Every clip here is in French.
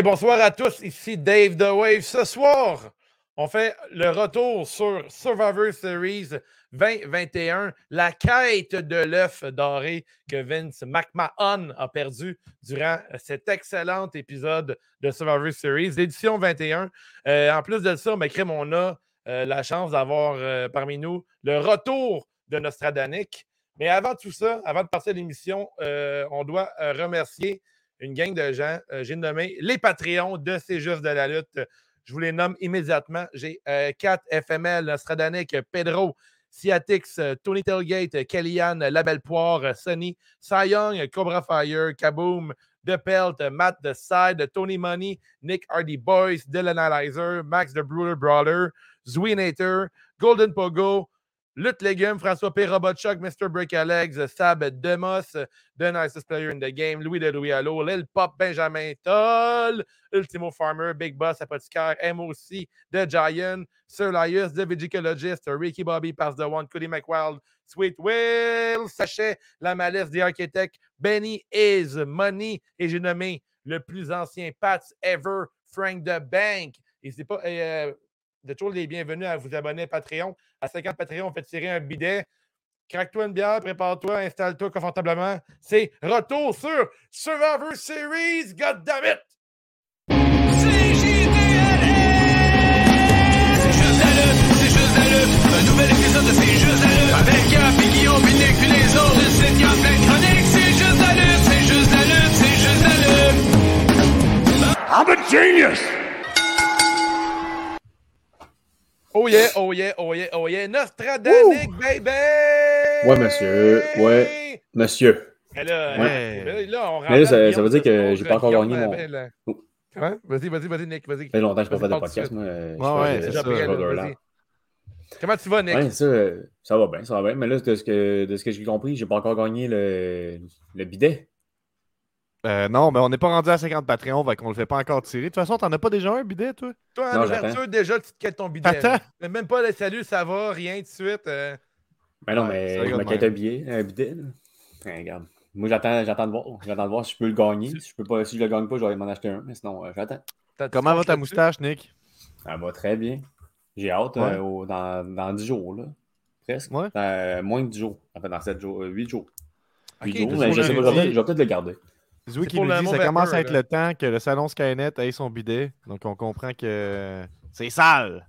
Bonsoir à tous, ici Dave The Wave. Ce soir, on fait le retour sur Survivor Series 2021, la quête de l'œuf doré que Vince McMahon a perdu durant cet excellent épisode de Survivor Series, édition 21. Euh, en plus de ça, Crème, on a euh, la chance d'avoir euh, parmi nous le retour de Nostradanic. Mais avant tout ça, avant de passer à l'émission, on doit remercier une gang de gens. Euh, j'ai nommé les Patreons de C'est juste de la lutte. Je vous les nomme immédiatement. J'ai 4 euh, FML, Nostradanic, Pedro, Ciatix, Tony Tailgate, Kellyanne, Labelle Poire, Sonny, Young, Cobra Fire, Kaboom, The Pelt, Matt The Side, Tony Money, Nick Hardy Boys, Dylan Analyzer, Max The Bruder Brawler, Zwinator, Golden Pogo, Lutte Légumes, François P. Robotchuk, Mr. Break Alex, Sab Demos, The Nicest Player in the Game, Louis de Louis Allo, Lil Pop, Benjamin Toll, Ultimo Farmer, Big Boss, Apothicaire, MOC, The Giant, Sir Lius, The Vigicologist, Ricky Bobby, Pass the One, Cody McWild, Sweet Will, Sachet, La Malice, The Architect, Benny Is Money, et j'ai nommé le plus ancien Pats ever, Frank the Bank. N'hésitez pas, euh, vous êtes toujours les bienvenus à vous abonner à Patreon. À 50 Patreon, on fait tirer un bidet. Craque-toi une bière, prépare-toi, installe-toi confortablement. C'est retour sur Survivor Series, goddammit! C'est juste la lutte, c'est juste la lutte. Un nouvel épisode de C'est juste la lutte. Avec Gap et Guillaume, Nick puis les autres. C'est Gap, plein de chroniques. C'est juste la lutte, c'est juste la lutte, c'est juste la lutte. I'm a genius! Oh yeah, oh yeah, oh yeah, oh yeah. Nostradanic, baby! Ouais, monsieur. Ouais, monsieur. Mais là, ouais. là, on Mais là, ça, ça veut dire que j'ai pas encore gagné mon. Oh. Comment? Vas-y, vas-y, vas-y, Nick, vas-y. Ça fait longtemps que je peux pas de podcast, moi. Ouais, ouais, c'est ça. Comment tu vas, Nick? Ouais, ça, ça va bien, ça va bien. Mais là, de ce que, de ce que j'ai compris, j'ai pas encore gagné le, le bidet. Euh, non, mais on n'est pas rendu à 50 Patreon, fait qu'on le fait pas encore tirer. De toute façon, t'en as pas déjà un bidet, toi? Toi, à l'ouverture, déjà, tu te quittes ton bidet. Attends. Même pas le salut, ça va, rien de suite. Euh... Ben non, mais je me quitte un billet, un bidet. regarde. Moi, j'attends, j'attends de voir. J'attends de voir si je peux le gagner. Si je peux pas, si je le gagne pas, je vais m'en acheter un. Mais sinon, euh, j'attends. Comment va ta moustache, Nick? Elle va très bien. J'ai hâte euh, dans, dans 10 jours, là. Presque. Ouais. Euh, moins de 10 jours. En fait, dans 7 jours, 8 jours. 8 jours, mais je, sais pas, je vais peut-être le garder. Zoui qui nous dit ça commence à être le temps que le salon Skynet ait son bidet. Donc on comprend que c'est sale.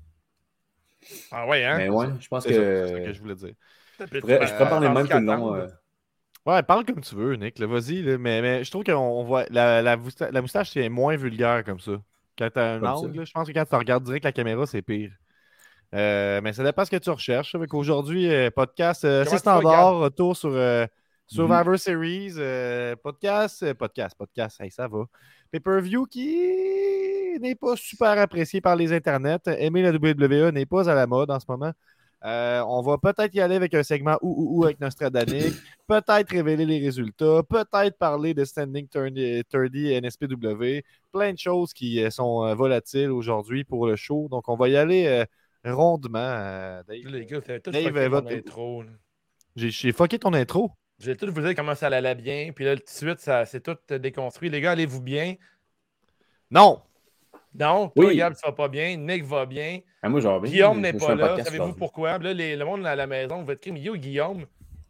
Ah ouais, hein? Mais ouais, je pense que. C'est ce que je voulais dire. Je pourrais, je parler même que non. Euh. Ouais, parle comme tu veux, Nick. Vas-y. Mais, mais je trouve qu'on voit. La, la, la moustache, c'est moins vulgaire comme ça. Quand tu as un angle, je pense que quand tu regardes direct la caméra, c'est pire. Euh, mais ça dépend ce que tu recherches. Aujourd'hui, euh, podcast, c'est standard, retour sur Survivor. Series, euh, podcast, euh, podcast, podcast, ça va. Pay-per-view qui n'est pas super apprécié par les internets. Aimer la WWE n'est pas à la mode en ce moment. Euh, on va peut-être y aller avec un segment ou ou ou avec Nostradanic, peut-être révéler les résultats, peut-être parler de Standing 30 NSPW, plein de choses qui sont volatiles aujourd'hui pour le show. Donc, on va y aller rondement. Dave, les gars, Dave, intro. J'ai fucké ton intro. Je vais tout vous dire comment ça allait bien. Puis là, tout de suite, ça c'est tout déconstruit. Les gars, allez-vous bien? Non. Non, toi, oui. Gab, ça va pas bien? Nick va bien? Ah, moi, bien. Guillaume n'est pas là. Savez-vous pourquoi? Là, le monde à la maison va être crier, yo, Guillaume,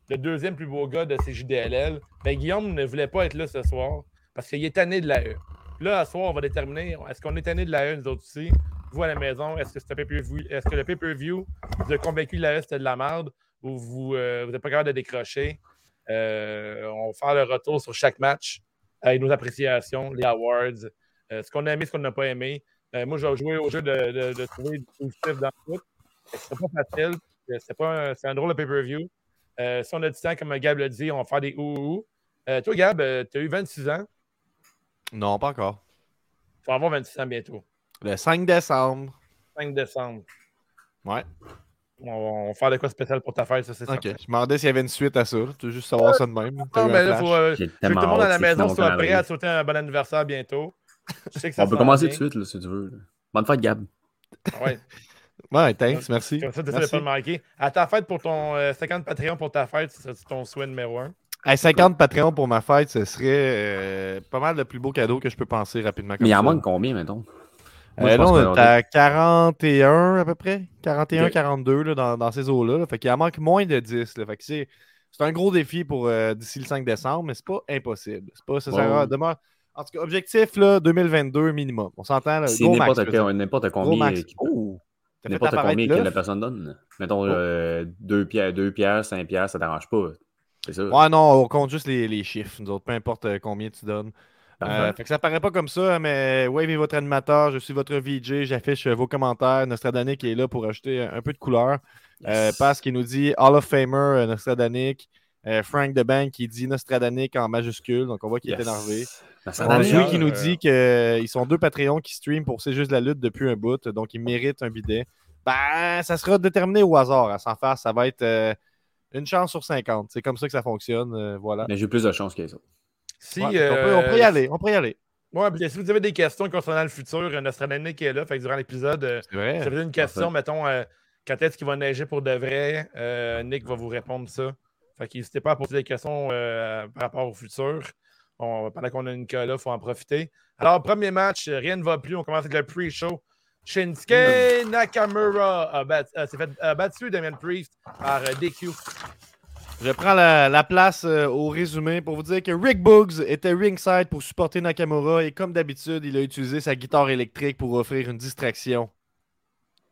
le deuxième plus beau gars de CJDLL. Ben, Guillaume ne voulait pas être là ce soir parce qu'il est tanné de la E. Là, ce soir, on va déterminer est-ce qu'on est tanné de la E, nous autres aussi? Vous à la maison, est-ce que, est que le pay-per-view vous a convaincu que la E c'était de la merde? Ou vous n'êtes euh, pas capable de décrocher? Euh, on va faire le retour sur chaque match avec nos appréciations, les awards, euh, ce qu'on a aimé, ce qu'on n'a pas aimé. Euh, moi, je vais jouer au jeu de, trouver du positif dans tout. C'est pas facile. C'est, pas un, drôle de pay-per-view. si on a du temps, comme Gab l'a dit, on va faire des ouh toi, Gab, tu as eu 26 ans? Non, pas encore. Tu vas avoir 26 ans bientôt. Le 5 décembre. 5 décembre. Ouais. On va faire de quoi spécial pour ta fête, ça, c'est ça. Ok, je me demandais s'il y avait une suite à ça. Tu veux juste savoir ça de même. Non, mais là, faut, euh, je veux que tout le monde à la maison soit prêt à souhaiter un bon anniversaire bientôt. on peut commencer tout de suite, là, si tu veux. Bonne fête, Gab. Ouais. ouais, thanks, merci. Comme ça, tu ne pas le manquer. À ta fête pour ton 50 euh, Patreon pour ta fête, c'est ton souhait numéro un? 50 Patreon pour ma fête, ce serait euh, pas mal le plus beau cadeau que je peux penser rapidement. Mais il en manque combien, mettons? Là, on est à 41 à peu près. 41, 42 là, dans, dans, ces eaux-là. Fait qu'il en manque moins de 10. Fait que c'est, un gros défi pour d'ici le 5 décembre, mais c'est pas impossible. C'est pas, ça demain, en tout cas, objectif là, 2022 minimum. On s'entend. Là, c'est n'importe, n'importe combien. N'importe combien que la personne donne. Mettons 2 oh. pierres, 2 pierres, 5 pierres, ça t'arrange pas. C'est ça. Ouais, non, on compte juste les, les, chiffres, nous autres, peu importe euh, combien tu donnes. Euh, fait que ça paraît pas comme ça, mais Wave est votre animateur, je suis votre VJ, j'affiche vos commentaires. Nostradanic est là pour ajouter un peu de couleur. Euh, Pass qui nous dit Hall of Famer euh, Nostradanic. Frank DeBank qui dit Nostradanic en majuscule, donc on voit qu'il est énervé. Lui qui nous dit qu'ils sont deux Patreons qui streament pour C'est juste la lutte depuis un bout, donc ils méritent un bidet. Ben, ça sera déterminé au hasard à s'en faire. Ça va être une chance sur 50. C'est comme ça que ça fonctionne. Euh, voilà. Mais j'ai plus de chance que ça. Si, on, peut, y euh, aller. On peut y aller. Ouais, si vous avez des questions concernant le futur, notre année qui est là. Fait que durant l'épisode, euh, si vous avez une question, mettons, quand est-ce qu'il va neiger pour de vrai, Nick va vous répondre ça. Fait n'hésitez pas à poser des questions par rapport au futur. pendant qu'on a une là, il faut en profiter. Alors, premier match, rien ne va plus. On commence avec le pre-show. Shinsuke Nakamura a, s'est fait battu Damien Priest par euh, DQ. Je prends la, place euh, au résumé pour vous dire que Rick Boogs était ringside pour supporter Nakamura et comme d'habitude, il a utilisé sa guitare électrique pour offrir une distraction.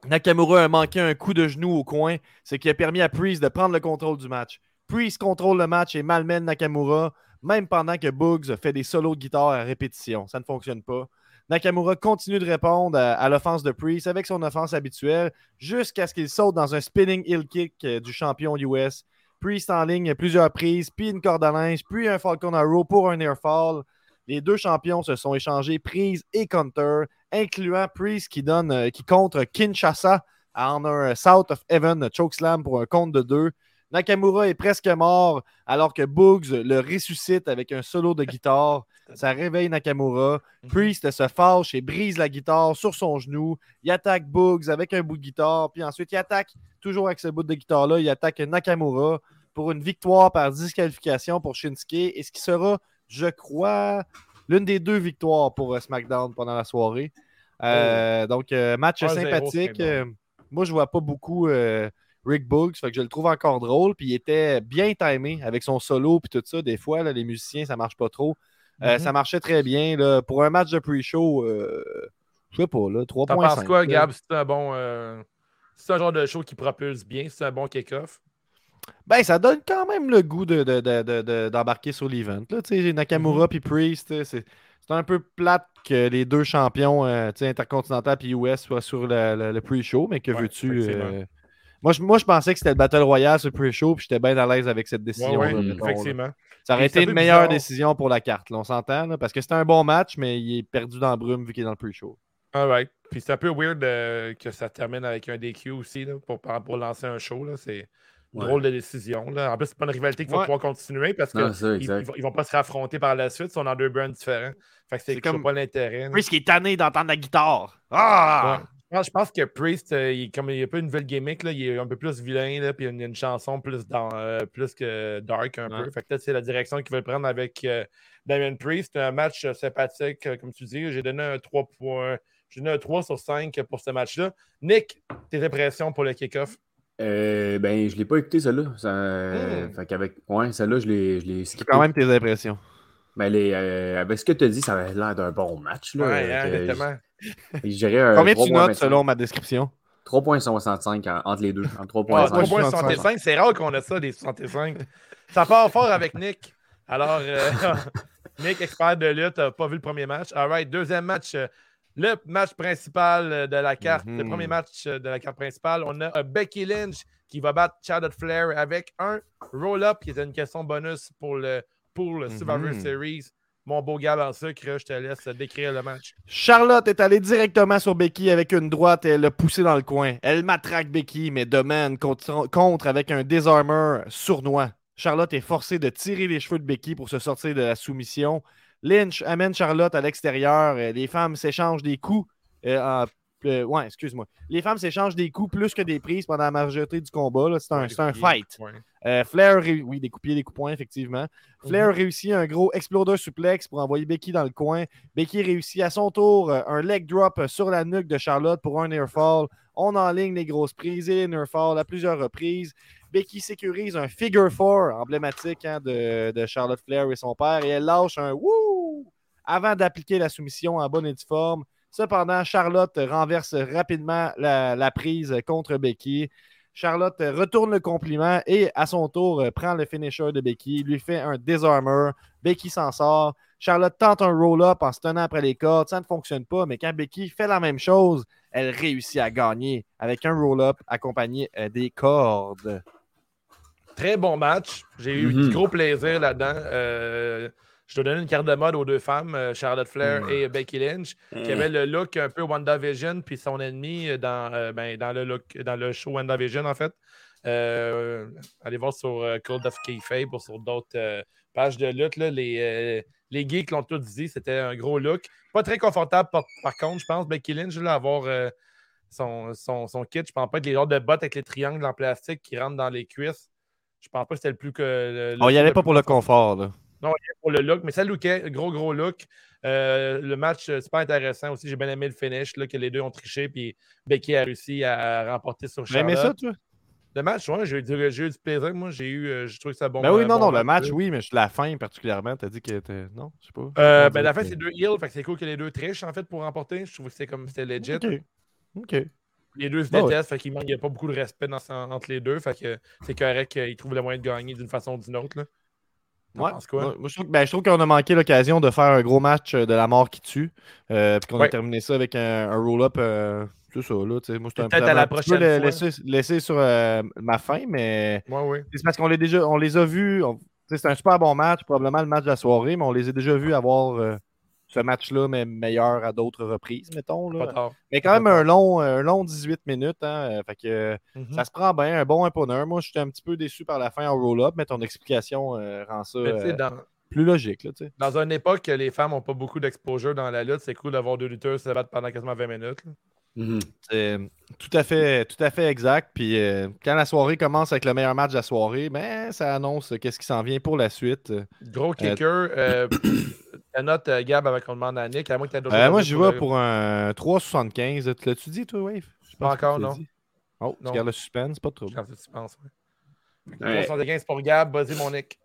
Nakamura a manqué un coup de genou au coin, ce qui a permis à Priest de prendre le contrôle du match. Priest contrôle le match et malmène Nakamura, même pendant que Boogs fait des solos de guitare à répétition. Ça ne fonctionne pas. Nakamura continue de répondre à, l'offense de Priest avec son offense habituelle jusqu'à ce qu'il saute dans un spinning heel kick euh, du champion US. Priest en ligne plusieurs prises, puis une corde à linge, puis un Falcon Arrow pour un airfall. Les deux champions se sont échangés prise et counter, incluant Priest qui donne euh, qui contre Kinshasa en un South of Heaven chokeslam pour un compte de deux. Nakamura est presque mort alors que Boogs le ressuscite avec un solo de guitare. Ça réveille Nakamura. Mhm. Priest se fâche et brise la guitare sur son genou. Il attaque Boogs avec un bout de guitare. Puis ensuite, il attaque, toujours avec ce bout de guitare-là, il attaque Nakamura pour une victoire par disqualification pour Shinsuke. Et ce qui sera, je crois, l'une des deux victoires pour euh, SmackDown pendant la soirée. Euh, donc, euh, match sympathique. moi, je vois pas beaucoup Rick Boogs. Fait que je le trouve encore drôle. Puis il était bien timé avec son solo puis tout ça. Des fois, les musiciens, ça marche pas trop. Euh, mm-hmm. Ça marchait très bien. Là. Pour un match de pre-show, euh, je sais pas, 3.5. T'en penses quoi, Gab? C'est un bon. Euh, c'est un genre de show qui propulse bien, c'est un bon kick-off. Ben, ça donne quand même le goût d'embarquer de, de, sur l'event. Nakamura mm-hmm. puis Priest, c'est un peu plate que les deux champions euh, intercontinental puis US soient sur le, le, pre-show, mais que veux-tu moi je, moi, je pensais que c'était le Battle Royale sur pre-show, puis j'étais bien à l'aise avec cette décision. Ouais, effectivement. Ça aurait été une meilleure décision pour la carte, on s'entend, parce que c'était un bon match, mais il est perdu dans le brume vu qu'il est dans le pre-show. Alright. Puis c'est un peu weird euh, que ça termine avec un DQ aussi là, pour, pour lancer un show. C'est une drôle de décision. Là. En plus, c'est pas une rivalité qui va pouvoir continuer parce qu'ils ne vont pas se raffronter par la suite. Ils sont dans deux brands différents. Fait que c'est comme pas l'intérêt. qui est tanné d'entendre la guitare. Ah! je pense que Priest, euh, il, comme il a pas une nouvelle gimmick, là, il est un peu plus vilain, là, puis il y a une, chanson plus, dans, euh, plus que dark un peu. Fait que peut-être c'est la direction qu'il veut prendre avec euh, Damien Priest. Un match sympathique, comme tu dis. J'ai donné un 3 points. J'ai donné un 3 sur 5 pour ce match-là. Nick, tes impressions pour le kick-off? ben, je l'ai pas écouté, celle-là. Ça, hmm. Fait qu'avec. Ouais, celle-là, je l'ai. C'est quand même tes impressions. Mais les, avec ce que tu as dit, ça avait l'air d'un bon match. Là, ouais, hein, Combien tu notes selon ma description? 3.65 entre les deux. 3.65, c'est rare qu'on ait ça, des 65. Ça part fort avec Nick. Alors, euh, Nick, expert de lutte, n'a pas vu le premier match. All right, deuxième match. Euh, le match principal de la carte, le premier mhm. match de la carte principale, on a Becky Lynch qui va battre Charlotte Flair avec un roll-up qui était une question bonus pour le, pour le Survivor mhm. Series. Mon beau gars en sucre, je te laisse décrire le match. Charlotte est allée directement sur Becky avec une droite et elle l'a poussé dans le coin. Elle matraque Becky, mais Domaine contre avec un désarmer sournois. Charlotte est forcée de tirer les cheveux de Becky pour se sortir de la soumission. Lynch amène Charlotte à l'extérieur. Les femmes s'échangent des coups. Euh, ouais, excuse-moi. Les femmes s'échangent des coups plus que des prises pendant la majorité du combat. C'est un, un fight. Euh, Flair, oui, des des coups points, effectivement. Flair mhm. réussit un gros exploder suplex pour envoyer Becky dans le coin. Becky réussit à son tour euh, un leg drop sur la nuque de Charlotte pour un airfall. On enligne les grosses prises et un airfall à plusieurs reprises. Becky sécurise un figure four emblématique hein, de, de, Charlotte Flair et son père et elle lâche un wouh avant d'appliquer la soumission en bonne et due forme. Cependant, Charlotte renverse rapidement la, prise contre Becky. Charlotte retourne le compliment et à son tour prend le finisher de Becky, lui fait un disarmer. Becky s'en sort. Charlotte tente un roll-up en se tenant après les cordes. Ça ne fonctionne pas, mais quand Becky fait la même chose, elle réussit à gagner avec un roll-up accompagné euh, des cordes. Très bon match. J'ai eu du mhm. gros plaisir là-dedans. Euh, je te donne une carte de mode aux deux femmes, euh, Charlotte Flair et Becky Lynch, qui avaient le look un peu WandaVision, puis son ennemi dans, euh, ben, dans, le, look, dans le show WandaVision, en fait. Euh, allez voir sur Code of Kayfabe ou sur d'autres pages de lutte. Là, les, les geeks l'ont tous dit, c'était un gros look. Pas très confortable, par, contre, je pense. Becky Lynch, là, avoir son, son, son, kit, je pense pas que les genres de bottes avec les triangles en plastique qui rentrent dans les cuisses. Je pense pas que c'était le plus que. On n'y allait pas pour le confort, là. Non, pour le look, mais ça lookait, gros, gros look. Euh, le match, euh, c'est pas intéressant aussi. J'ai bien aimé le finish, là, que les deux ont triché, puis Becky a réussi à remporter sur Charlotte. J'ai aimé ça, toi? Le match, oui, j'ai eu, du plaisir. Moi, j'ai eu, euh, je trouve ça bon. Ben oui, non, non, le match, oui, mais la fin particulièrement, t'as dit que était. Non, je sais pas. ben, la fin, c'est deux heals, fait que c'est cool que les deux trichent, en fait, pour remporter. Je trouve que c'était comme c'était legit. OK. OK. Les deux se détestent, fait qu'il n'y a pas beaucoup de respect entre les deux, fait que c'est correct qu'ils trouvent le moyen de gagner d'une façon ou d'une autre. Là. Ouais. Moi, ben, je trouve, qu'on a manqué l'occasion de faire un gros match euh, de la mort qui tue. Euh, puis qu'on a terminé ça avec un, roll-up. Euh, c'est ça, là. Moi, Peut-être à la prochaine fois. Laisser, laisser sur ma fin, mais. Ouais. C'est parce qu'on les, déjà, on les a vus. C'est un super bon match, probablement le match de la soirée, mais on les a déjà vus avoir ce match-là, mais meilleur à d'autres reprises, mettons. Là. Mais quand même un long, un long 18 minutes. Hein, euh, fait que, mm-hmm. Ça se prend bien, un bon imponeur. Moi, j'étais un petit peu déçu par la fin en roll-up, mais ton explication euh, rend ça euh, plus logique. Là, dans une époque que les femmes n'ont pas beaucoup d'exposure dans la lutte, c'est cool d'avoir deux lutteurs se battre pendant quasiment 20 minutes. C'est tout à fait, tout à fait exact. Puis quand la soirée commence avec le meilleur match de la soirée, ben, ça annonce qu'est-ce qui s'en vient pour la suite. Gros kicker. La note, euh, Gab, avec qu'on demande à Nick, à moins que tu euh, Moi, je vais pour un 3,75. Tu l'as-tu dit, toi, Wave? Pas encore, non. Oh, tu gardes le suspense, pas trop. Je garde le suspense, oui. 3,75 pour Gab, vas-y, mon Nick.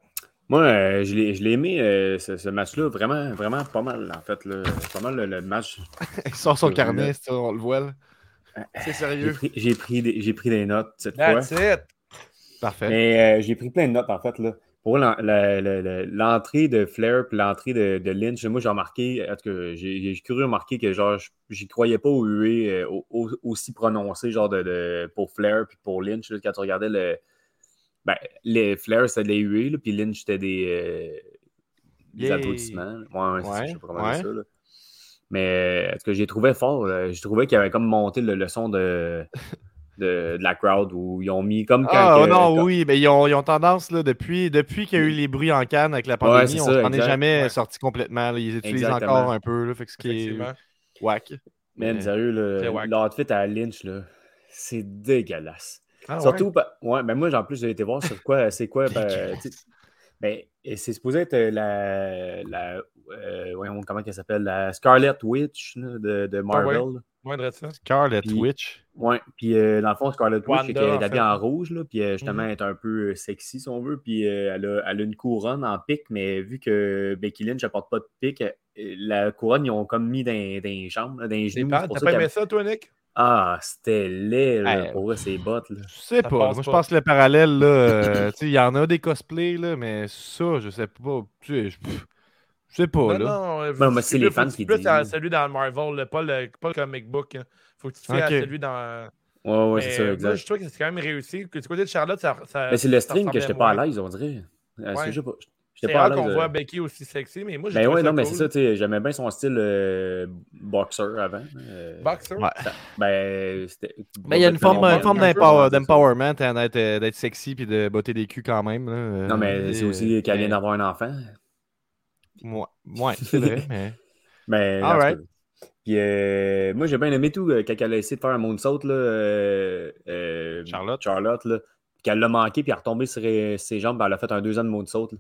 Moi, euh, je l'ai aimé, euh, ce, ce match-là, vraiment, vraiment pas mal, en fait. Là. Pas mal le, match. Il sort son carnet, on le voit. C'est sérieux. J'ai pris, pris, pris, des notes cette That's fois. It. Parfait. Mais j'ai pris plein de notes, en fait. Là pour l'entrée de Flair et l'entrée de, Lynch, moi j'ai remarqué, j'ai cru remarquer que genre j'y croyais pas au UE euh, aussi prononcé genre de, pour Flair puis pour Lynch quand tu regardais le ben, les Flair c'était des UE puis Lynch c'était des, euh, des applaudissements. Ouais, ouais, je sais pas comment ça. Mais en tout cas, j'ai trouvé fort. J'ai trouvé qu'il avait comme monté le, le son de de, la crowd où ils ont mis comme quand. Ah non, oui, mais ils ont, ils ont tendance, là, depuis, depuis qu'il y a eu les bruits en canne avec la pandémie, on n'en est jamais sorti complètement. Ils utilisent encore un peu, là, fait que ce qui est whack. Mais sérieux, l'outfit à Lynch, là, c'est dégueulasse. Ah, Surtout, ouais? Ben, moi, en plus, j'ai été voir sur quoi, c'est quoi. Ben, ben, c'est supposé être la, la euh, comment elle s'appelle, la Scarlet Witch de, de, ah Marvel. Scarlet Witch. Ouais, puis euh, dans le fond, Scarlet Witch, elle est habillée en rouge, là, puis euh, justement, mhm. elle est un peu sexy, si on veut, puis elle, a, elle, a, une couronne en pic, mais vu que Becky Lynch n'apporte pas de pic, la couronne, ils ont comme mis dans, dans les jambes, dans les genoux. T'as pas aimé ça, toi, Nick? Ah, c'était laid, là, pour eux, ces bottes. Là. Je sais pas. Moi, je pense que le parallèle, là, il y en a des cosplays, là, mais ça, je sais pas. Tu sais, je sais pas, là. Non, mais c'est les fans qui disent. plus celui dans Marvel, pas, le, pas le comic book. Hein. Faut que tu te fasses à celui dans. Ouais, ouais, c'est ça, exact. Moi, je trouve que c'est quand même réussi. Du côté de Charlotte, ça. ça mais c'est le string que j'étais pas à l'aise, on dirait. Euh, ouais. C'est rare qu'on voit Becky aussi sexy, mais moi, j'ai Ben ouais, non, mais c'est ça, tu sais, j'aimais bien son style euh, boxer avant. Euh, boxer? Ouais. Ben, c'était... Mais il y a une forme, une forme d'empowerment hein, d'être sexy puis de botter des culs quand même. Là. Non, mais c'est aussi qu'elle vient d'avoir un enfant. Ouais, ouais c'est vrai, mais. mais Puis euh, moi, j'ai bien aimé tout euh, quand elle a essayé de faire un moonsault, là, euh, euh, Charlotte. Charlotte, là. Puis qu'elle l'a manqué, puis elle est retombée sur ses jambes, puis elle a fait un deux ans de moonsault. Là.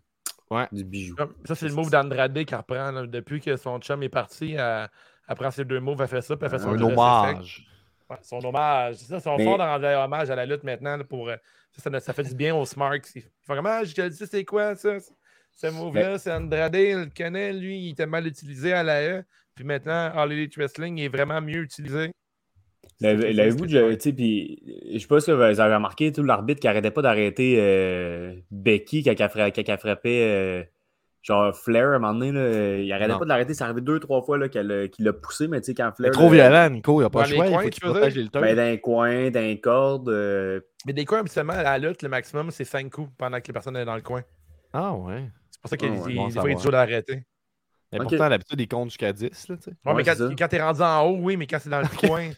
Ouais. Du bijou. Ça, c'est le move d'Andrade qui reprend. là. Depuis que son chum est parti, elle, elle prend ses deux moves, elle fait ça, puis elle fait son Un hommage. Ouais, son hommage. C'est ça, son Mais- fort dans rendre hommage à la lutte maintenant. là, pour, ça, ça, ça fait du bien aux Smarks. Ils font comme Ah, je te dis, c'est quoi ça? Ce move-là, c'est Andrade, il le connaît, lui, il était mal utilisé à la E. Puis maintenant, All Elite Wrestling est vraiment mieux utilisé. L'avez- L'avez-vous, déjà- tu sais, puis je sais pas si vous avez remarqué, tout l'arbitre qui arrêtait pas d'arrêter euh, Becky quand elle, frappait euh, genre Flair à un moment donné, là, il arrêtait Non. pas de l'arrêter, ça arrivait deux, trois fois là, qu'elle a- qu'il l'a poussé, mais tu sais, quand C'est Flair. trop là, violent, Nico. Il n'y a pas le choix. Il coins, faut lutteurs. Ben, d'un coin, d'un corde. euh, Mais des coups, habituellement, à la lutte, le maximum, c'est 5 coups pendant que les personnes sont dans le coin. Ah ouais. C'est pour ça qu'il Ah ouais, il- bon il est savoir. dur d'arrêter. Mais Ok. pourtant, d'habitude, ils comptent jusqu'à 10. Là. Ouais, Ouais, mais quand, quand t'es rendu en haut, oui, mais quand c'est dans le coin,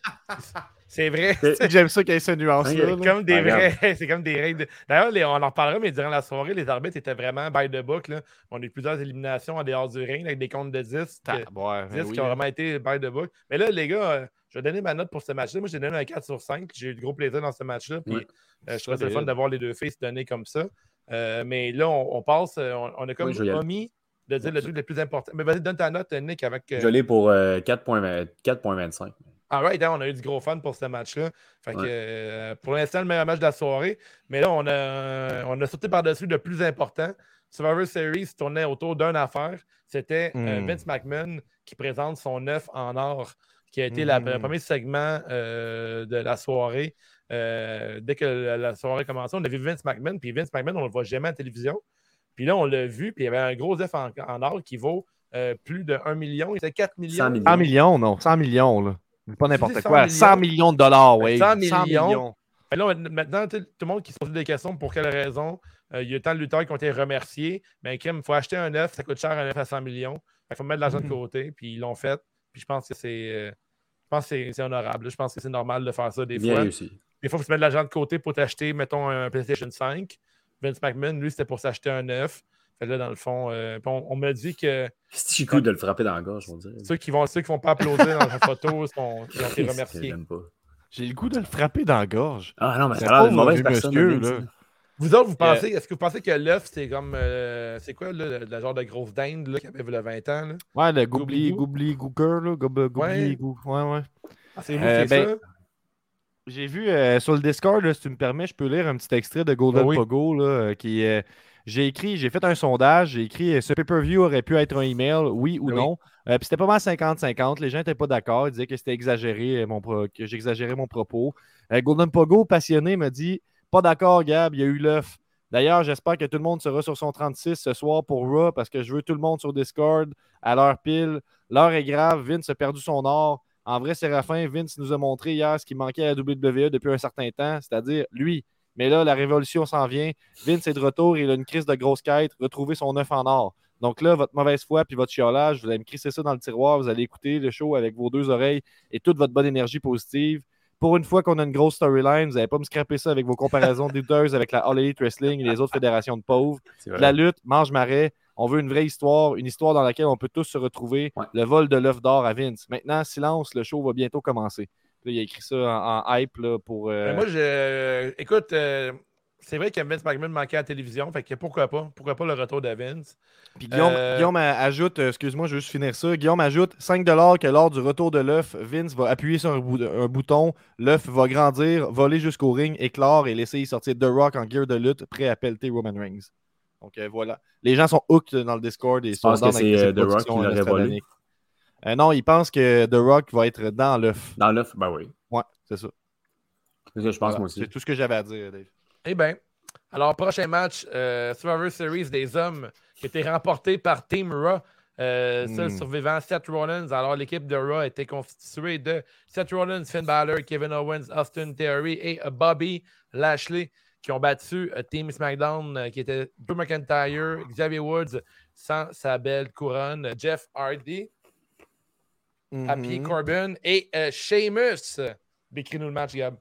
c'est vrai. C'est- J'aime ça qu'il y ait cette nuance-là. C'est comme des Ah, vrais. C'est comme des règles. D'ailleurs, on en reparlera, mais durant la soirée, les arbitres étaient vraiment by the book. Là. On a eu plusieurs éliminations en dehors du ring avec des comptes de 10. Ta- que- ouais, 10 ben oui, qui ont hein. vraiment été by the book. Mais là, les gars, euh, je vais donner ma note pour ce match-là. Moi, j'ai donné un 4 sur 5. J'ai eu de gros plaisir dans ce match-là. Puis euh, je trouvais ça le fun d'avoir les deux filles se donner comme ça. Euh, mais là, on, on passe. euh, On, on a comme aller. omis de dire le truc le plus important. Mais vas-y, donne ta note, Nick, avec. euh, Je l'ai pour euh, 4.20 4.25. All right, hein, on a eu du gros fun pour ce match-là. Fait que, Ouais. euh, pour l'instant, le meilleur match de la soirée. Mais là, on a, on a sauté par-dessus le plus important. Survivor Series tournait autour d'une affaire. C'était euh, Hmm. Vince McMahon qui présente son œuf en or, qui a été la- le premier segment euh, de la soirée. Euh, dès que la, la soirée commençait, on a vu Vince McMahon. Puis Vince McMahon, on le voit jamais à la télévision. Puis là, on l'a vu. Puis il y avait un gros œuf en, en or qui vaut euh, plus de 1 million. Il était 4 millions. 100 millions. 100 millions, non. 100 millions, là. Pas n'importe dis 100 quoi. millions? 100 millions de dollars, Ben, oui. 100 millions. Mais là, maintenant, tout le monde qui se pose des questions pour quelle raison. euh, il y a tant de lutteurs qui ont été remerciés? Mais crème, il faut acheter un œuf, ça coûte cher un œuf à 100 millions. Il faut mettre de l'argent de Mhm. côté, puis ils l'ont fait. Puis je pense que c'est. euh, je pense que c'est- honorable. Je pense que c'est normal de faire ça des Bien fois. réussi. Des fois, il faut se mettre de l'argent de côté pour t'acheter, mettons, un PlayStation 5. Vince McMahon, lui, c'était pour s'acheter un œuf. Fait que là, dans le fond, euh, on, on me dit que C'est cool de le frapper dans la gorge, je vais dire. ceux qui vont, ceux qui vont pas applaudir dans la photo sont, ont été remerciés. J'ai le goût de le frapper dans la gorge. Ah non, mais C'est ça a l'air d'une pauvre mauvaise personne. monsieur, là. Vous autres, vous pensez, est-ce que vous pensez que l'œuf, c'est comme. euh, c'est quoi, là, le, le genre de grosse dinde là, qui avait le 20 ans? Là? Ouais, le goubli, goubli, gooker, là. Goub- Goubli, Ouais. gou- ouais, ouais. Ah, c'est vous Euh, qui ben, ça? J'ai vu euh, sur le Discord, là, si tu me permets, je peux lire un petit extrait de Golden oui. Pogo. Là, euh, qui, euh, j'ai écrit, j'ai fait un sondage, j'ai écrit euh, ce pay-per-view aurait pu être un email, oui ou Oui. non. Euh, puis c'était pas mal 50-50. Les gens n'étaient pas d'accord. Ils disaient que c'était exagéré, euh, mon pro- que j'exagérais mon propos. Euh, Golden Pogo, passionné, me dit Pas d'accord, Gab, il y a eu l'œuf. D'ailleurs, j'espère que tout le monde sera sur son 36 ce soir pour Raw parce que je veux tout le monde sur Discord à l'heure pile. L'heure est grave. Vince a perdu son or. En vrai, Séraphin, Vince nous a montré hier ce qui manquait à la WWE depuis un certain temps, c'est-à-dire lui. Mais là, la révolution s'en vient. Vince est de retour. Il a une crise de grosse quête. Retrouver son œuf en or. Donc là, votre mauvaise foi puis votre chiolage, vous allez me crisser ça dans le tiroir. Vous allez écouter le show avec vos deux oreilles et toute votre bonne énergie positive. Pour une fois qu'on a une grosse storyline, vous n'allez pas me scraper ça avec vos comparaisons douteuses avec la All Elite Wrestling et les autres fédérations de pauvres. La lutte, mange marais. On veut une vraie histoire, une histoire dans laquelle on peut tous se retrouver. Ouais. Le vol de l'œuf d'or à Vince. Maintenant, silence, le show va bientôt commencer. Là, il a écrit ça en, en hype là, pour. euh, Ben, moi, je. Écoute, euh, c'est vrai que Vince McMahon manquait à la télévision. Fait que pourquoi pas? Pourquoi pas le retour de Vince? Puis Guillaume, Euh, Guillaume a- ajoute, euh, excuse-moi, je veux juste finir ça. Guillaume ajoute 5$ que lors du retour de l'œuf, Vince va appuyer sur un, bou- un bouton, l'œuf va grandir, voler jusqu'au ring, éclore et laisser y sortir The Rock en gear de lutte, prêt à pelleter Roman Reigns. Donc euh, voilà. Les gens sont hooked dans le Discord et sont avec c'est, ces euh, The Rock qui euh, l'aurait volé? Euh, non, ils pensent que The Rock va être dans l'œuf. Dans l'œuf, ben oui. Ouais, c'est ça. C'est ça, je pense Voilà. moi aussi. C'est tout ce que j'avais à dire, Dave. Eh bien, alors, prochain match, euh, Survivor Series des hommes qui était remporté par Team Raw. Euh, Seul Hmm. survivant, Seth Rollins. Alors, l'équipe de Raw était constituée de Seth Rollins, Finn Balor, Kevin Owens, Austin Theory et Bobby Lashley qui ont battu euh, Team SmackDown qui était Drew McIntyre, Xavier Woods sans sa belle couronne, Jeff Hardy, Happy Mhm. Corbin et Sheamus. Décris-nous le match, Gab.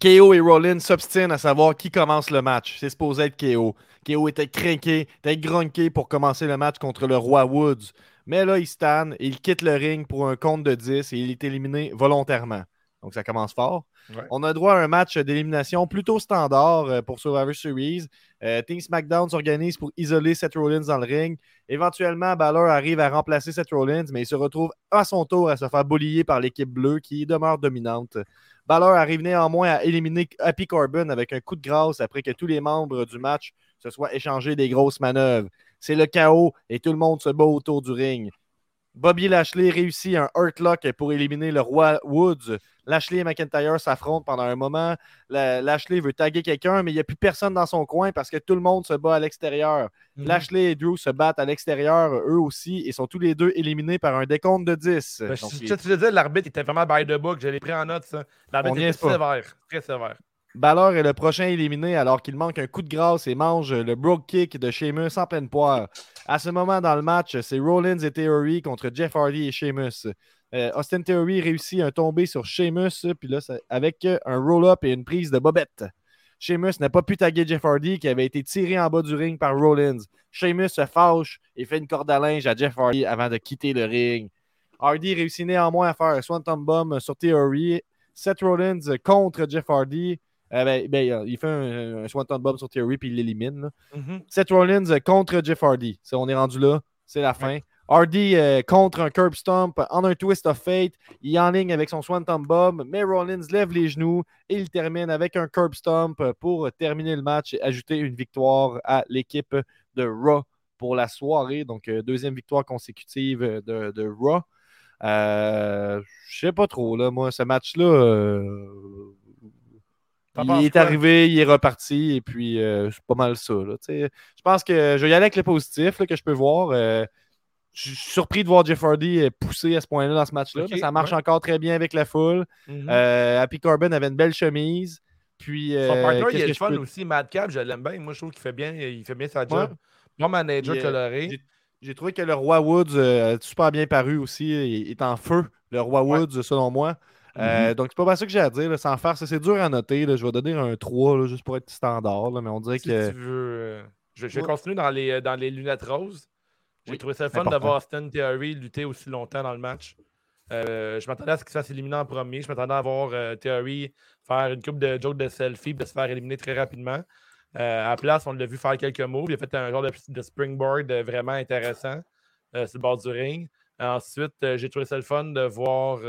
KO et Rollins s'obstinent à savoir qui commence le match. C'est supposé être KO. KO était craqué, était grunqué pour commencer le match contre le roi Woods. Mais là, il stanne, il quitte le ring pour un compte de 10 et il est éliminé volontairement. Donc ça commence fort. On a droit à un match d'élimination plutôt standard euh, pour Survivor Series. Euh, Team SmackDown s'organise pour isoler Seth Rollins dans le ring. Éventuellement, Balor arrive à remplacer Seth Rollins, mais il se retrouve à son tour à se faire boulier par l'équipe bleue qui demeure dominante. Balor arrive néanmoins à éliminer Happy Corbin avec un coup de grâce après que tous les membres du match se soient échangés des grosses manœuvres. C'est le chaos et tout le monde se bat autour du ring. Bobby Lashley réussit un Hurtlock pour éliminer le roi Woods. Lashley et McIntyre s'affrontent pendant un moment. Lashley veut taguer quelqu'un, mais il n'y a plus personne dans son coin parce que tout le monde se bat à l'extérieur. Mhm. Lashley et Drew se battent à l'extérieur, eux aussi, et sont tous les deux éliminés par un décompte de 10. Ben, te disais, l'arbitre était vraiment by the book. Je l'ai pris en note, ça. L'arbitre était sévère, très sévère. Balor est le prochain éliminé alors qu'il manque un coup de grâce et mange le broke kick de Sheamus en pleine poire. À ce moment dans le match, c'est Rollins et Theory contre Jeff Hardy et Sheamus. Euh, Austin Theory réussit un tombé sur Sheamus, puis là, avec un roll-up et une prise de bobette. Sheamus n'a pas pu taguer Jeff Hardy qui avait été tiré en bas du ring par Rollins. Sheamus se fâche et fait une corde à linge à Jeff Hardy avant de quitter le ring. Hardy réussit néanmoins à faire un Swanton Bomb sur Theory. Seth Rollins contre Jeff Hardy. Euh, ben, ben, euh, il fait un, un Swanton Bomb sur Theory puis il l'élimine. Mm-hmm. Seth Rollins contre Jeff Hardy. on est rendu là. C'est la fin. Hardy euh, contre un curb stomp en un twist of fate. Il est en ligne avec son Swanton Bomb, mais Rollins lève les genoux et il termine avec un curb stomp pour terminer le match et ajouter une victoire à l'équipe de Raw pour la soirée. Donc, deuxième victoire consécutive de, de Raw. Je sais pas trop, là. Moi, ce match-là, il est arrivé, il est reparti, et puis euh, c'est pas mal ça. je pense que je vais y aller avec le positif que je peux voir. Euh, je suis surpris de voir Jeff Hardy euh, pousser à ce point-là dans ce match-là. ça marche encore très bien avec la foule. Mm-hmm. Happy Corbin avait une belle chemise. Puis, Son partner, il est fun aussi. Madcap, je l'aime bien. Moi, je trouve qu'il fait bien, il fait bien sa job. Mon manager coloré. J'ai trouvé que le Roi Woods a super bien paru aussi. Il est en feu, le Roi Woods, selon moi. Euh, mhm. donc, c'est pas ça que j'ai à dire. sans faire, c'est dur à noter. Je vais donner un 3 juste pour être standard. mais on dirait que. Tu veux, euh, je, vais continuer dans les, euh, dans les lunettes roses. J'ai trouvé ça fun d'avoir Austin Theory lutter aussi longtemps dans le match. je m'attendais à ce qu'il se fasse éliminer en premier. Je m'attendais à voir Theory faire une coupe de jokes de selfie et de se faire éliminer très rapidement. à la place, on l'a vu faire quelques moves. Il a fait un genre de, springboard vraiment intéressant sur le bord du ring. Ensuite, j'ai trouvé ça le fun de voir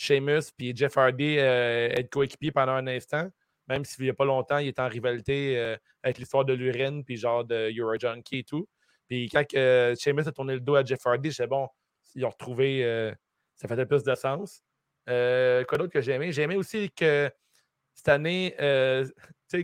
Sheamus et Jeff Hardy euh, être coéquipiers pendant un instant. Même s'il n'y a pas longtemps, il est en rivalité euh, avec l'histoire de l'urine, puis genre de Euro Junkie et tout. Puis quand euh, Sheamus a tourné le dos à Jeff Hardy, j'ai bon, ils ont retrouvé, ça faisait plus de sens. quoi d'autre que j'ai aimé? J'ai aimé aussi que cette année,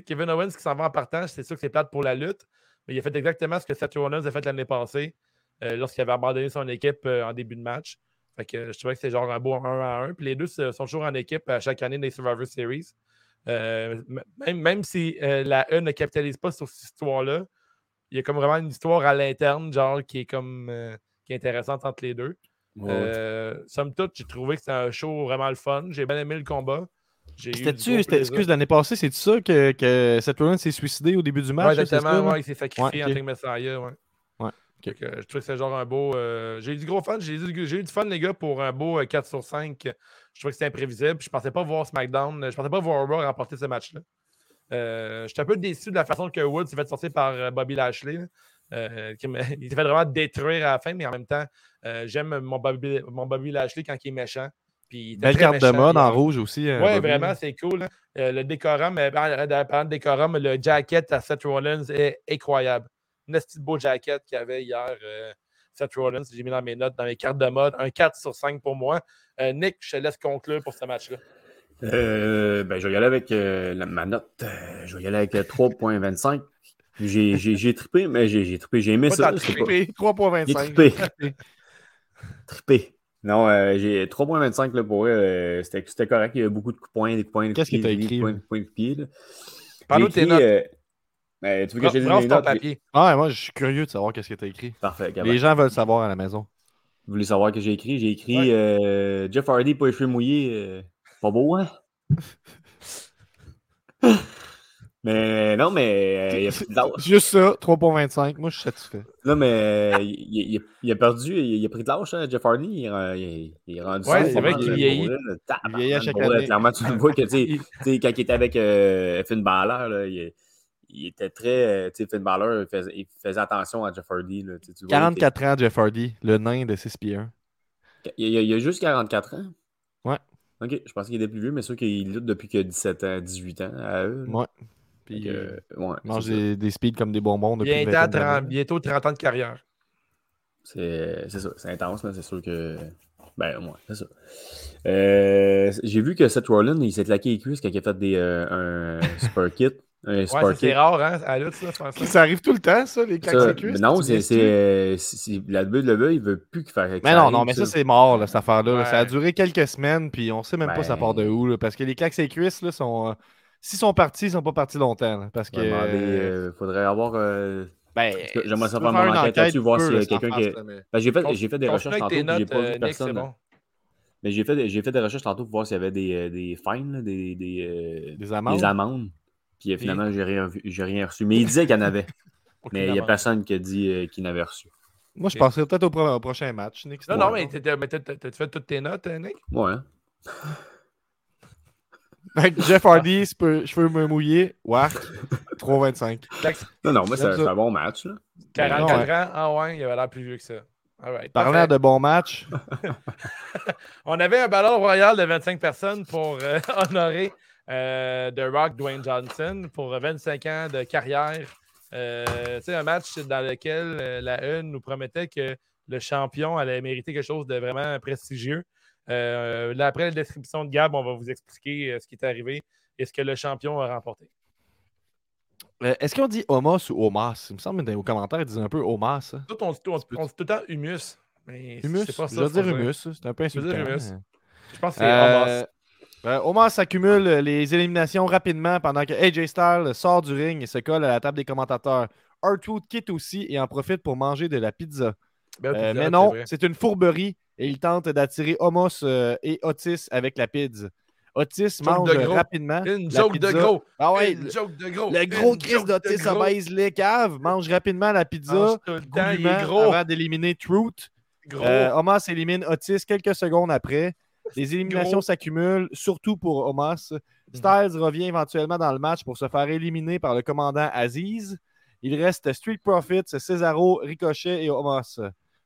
Kevin Owens qui s'en va en partage, c'est sûr que c'est plate pour la lutte, mais il a fait exactement ce que Seth Rollins a fait l'année passée lorsqu'il avait abandonné son équipe en début de match. Fait que je trouvais que c'était genre un beau 1 à 1. Puis les deux sont toujours en équipe à chaque année des Survivor Series. Euh, même, même, si euh, la E ne capitalise pas sur cette histoire-là, il y a comme vraiment une histoire à l'interne, genre, qui est comme euh, qui est intéressante entre les deux. somme toute, j'ai trouvé que c'était un show vraiment le fun. J'ai bien aimé le combat. C'était-tu, excuse, l'année passée, c'est ça que, que Seth Rollins s'est suicidé au début du match? Oui, exactement, ouais, il s'est sacrifié en tant que Messiah, ouais je trouve que c'est genre un beau. Euh, j'ai eu du gros fun. J'ai eu, du fun, les gars, pour un beau 4 euh, sur 5. Je trouvais que c'était imprévisible. Je pensais pas voir SmackDown. Je pensais pas voir Raw remporter ce match-là. Euh, J'étais un peu déçu de la façon que Wood s'est fait sortir par euh, Bobby Lashley. il s'est fait vraiment détruire à la fin, mais en même temps, j'aime mon Bobby, mon Bobby Lashley quand il est méchant. Puis Belle carte de mode en rouge aussi. oui, vraiment, c'est cool. le décorum, parlant de décorum, le jacket à Seth Rollins est incroyable une petite beau jacket qu'il y avait hier. Euh, Seth Rollins, j'ai mis dans mes notes, dans mes cartes de mode. Un 4 sur 5 pour moi. Euh, Nick, je te laisse conclure pour ce match-là. Euh, ben, je vais y aller avec ma note. je vais y aller avec 3.25. J'ai trippé, mais j'ai trippé. J'ai aimé ça. Trippé, 3.25. J'ai trippé. trippé. Non, j'ai 3.25 pour eux. C'était correct. Il y a beaucoup de coups de poing, des coups de poing, Qu'est-ce que tu as écrit? Des coups de pied. Parle-nous tes notes. Mais tu veux que j'ai des notes? Papier. Ah, moi, je suis curieux de savoir qu'est-ce que tu as écrit. Parfait. Les gens veulent savoir à la maison. Vous voulez savoir que j'ai écrit? J'ai écrit euh, Jeff Hardy, pas les cheveux mouillés. Euh, pas beau, hein? Mais non, mais euh, il a pris de l'âge. Juste ça, 3.25. Moi, je suis satisfait. Non, mais euh, il, il- il a perdu, il, il a pris de l'âge, hein, Jeff Hardy. Il, est- il, il est rendu Ouais, ça, c'est vrai pour qu'il vieillit. Il vieillit à chaque année. Clairement, tu le vois que, tu sais, quand il était avec euh, Finn Balor, là, il, il était très. euh, Tu sais, Finn Balor, il faisait, il faisait attention à Jeff Hardy. Là, tu sais, tu vois, il était- 44 ans, Jeff Hardy, le nain de 6 pieds 1. Il, il a- il a juste 44 ans? Ouais. Ok, je pensais qu'il était plus vieux, mais sûr qu'il lutte depuis a 17 ans, 18 ans à eux. là. Ouais. Puis que, euh, ouais, il mange c'est des, des speeds comme des bonbons depuis Bientôt, à vingtaine 30 d'années. bientôt 30 ans de carrière. C'est c'est ça, c'est intense, mais c'est sûr que. Ben, ouais, c'est ça. Euh, J'ai vu que Seth Rollins, il s'est claqué les cuisses quand il a fait des, euh, un super kit. Ouais, c'est rare, hein, à la lutte, ça, faire ça. Ça arrive tout le temps, ça, les claques cuisses. mais non, c'est viens c'est, dessus? euh, c'est- c'est- la WWE, il veut plus qu'il fasse Mais non, non, mais ça, c'est mort, là, cette affaire-là. là. Ouais. Ça a duré quelques semaines, puis on sait même pas ça part de Ben- où. là, parce que les claques et cuisses, là, sont. euh, S'ils sont partis, ils sont pas partis longtemps. là, parce que. Il faudrait avoir. euh, ben, j'aimerais ça faire mon enquête là-dessus, voir s'il y a là, quelqu'un qui- là, ben, j'ai fait, Con- j'ai fait des recherches tantôt, j'ai pas euh, vu personne. là. Mais j'ai fait, j'ai fait des recherches tantôt pour voir s'il y avait des, euh, des fines, là, des, des, euh, Des amendes. Puis euh, finalement, j'ai rien, rien reçu. Mais il disait qu'il y en avait. Mais il n'y a personne qui a dit euh, qu'il n'avait reçu. Moi, je Ok. passerai peut-être au, pro- au prochain match. Nick. Non, non, mais t'as- fait toutes tes notes, euh, Nick? Ouais. Jeff Hardy, cheveux cheveux me mouillés, Wark, 3.25. Non, non, moi, c'est un bon match. Là. 44 ouais. ans? Ah ouais, il avait l'air plus vieux que ça. All right, Parlant de bons matchs, On avait un ballon royal de 25 personnes pour euh, honorer euh, The Rock Dwayne Johnson pour 25 ans de carrière. Euh, un match dans lequel euh, la une nous promettait que le champion allait mériter quelque chose de vraiment prestigieux. Euh, là, après la description de Gab, on va vous expliquer ce qui est arrivé et ce que le champion a remporté. euh, est-ce qu'on dit Homos ou Omas? Il me semble que dans les commentaires, ils disent un peu Omas. hein. Tout, on, dit- tout le temps humus. Mais Humus? c'est pas ça. Je veux dire humus, c'est un peu Je veux dire insultant. humus. hein. Je pense que c'est Euh, Hamas. Euh, Omar s'accumule les éliminations rapidement pendant que AJ Styles sort du ring et se colle à la table des commentateurs. R-Truth quitte aussi et en profite pour manger de la pizza. Ben, Euh, mais non, c'est une fourberie et il tente d'attirer Homos euh, et Otis avec la pizza. Otis mange rapidement. Une la joke pizza. de gros. Ah ouais, Une le, joke de gros. le gros Chris d'Otis obèse les caves mange rapidement la pizza. Mange tout le temps, il est gros. avant d'éliminer Truth. gros. Euh, Omas élimine Otis quelques secondes après. Les éliminations s'accumulent, surtout pour Omas. Styles revient éventuellement dans le match pour se faire éliminer par le commandant Aziz. Il reste Street Profits, Cesaro, Ricochet et Omas.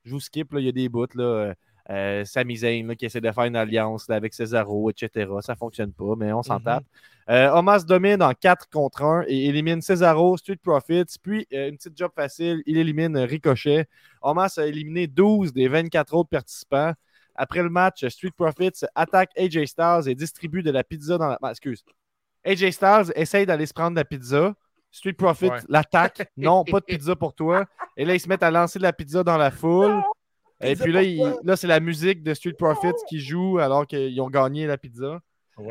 Je vous skip, là, il y a des bouts. Là, euh, Sami Zayn là, qui essaie de faire une alliance là, avec Cesaro, etc. Ça fonctionne pas, mais on s'en Mhm. tape. Euh, Omas domine en 4 contre 1 et élimine Cesaro, Street Profits. Puis, euh, une petite job facile, il élimine Ricochet. Omas a éliminé 12 des 24 autres participants. Après le match, Street Profits attaque AJ Styles et distribue de la pizza dans la. Ah, excuse. AJ Styles essaye d'aller se prendre de la pizza. Street Profits Ouais. l'attaque. Non, pas de pizza pour toi. Et là, ils se mettent à lancer de la pizza dans la foule. Et puis là, il- là c'est la musique de Street Profits qui joue alors qu'ils ont gagné la pizza.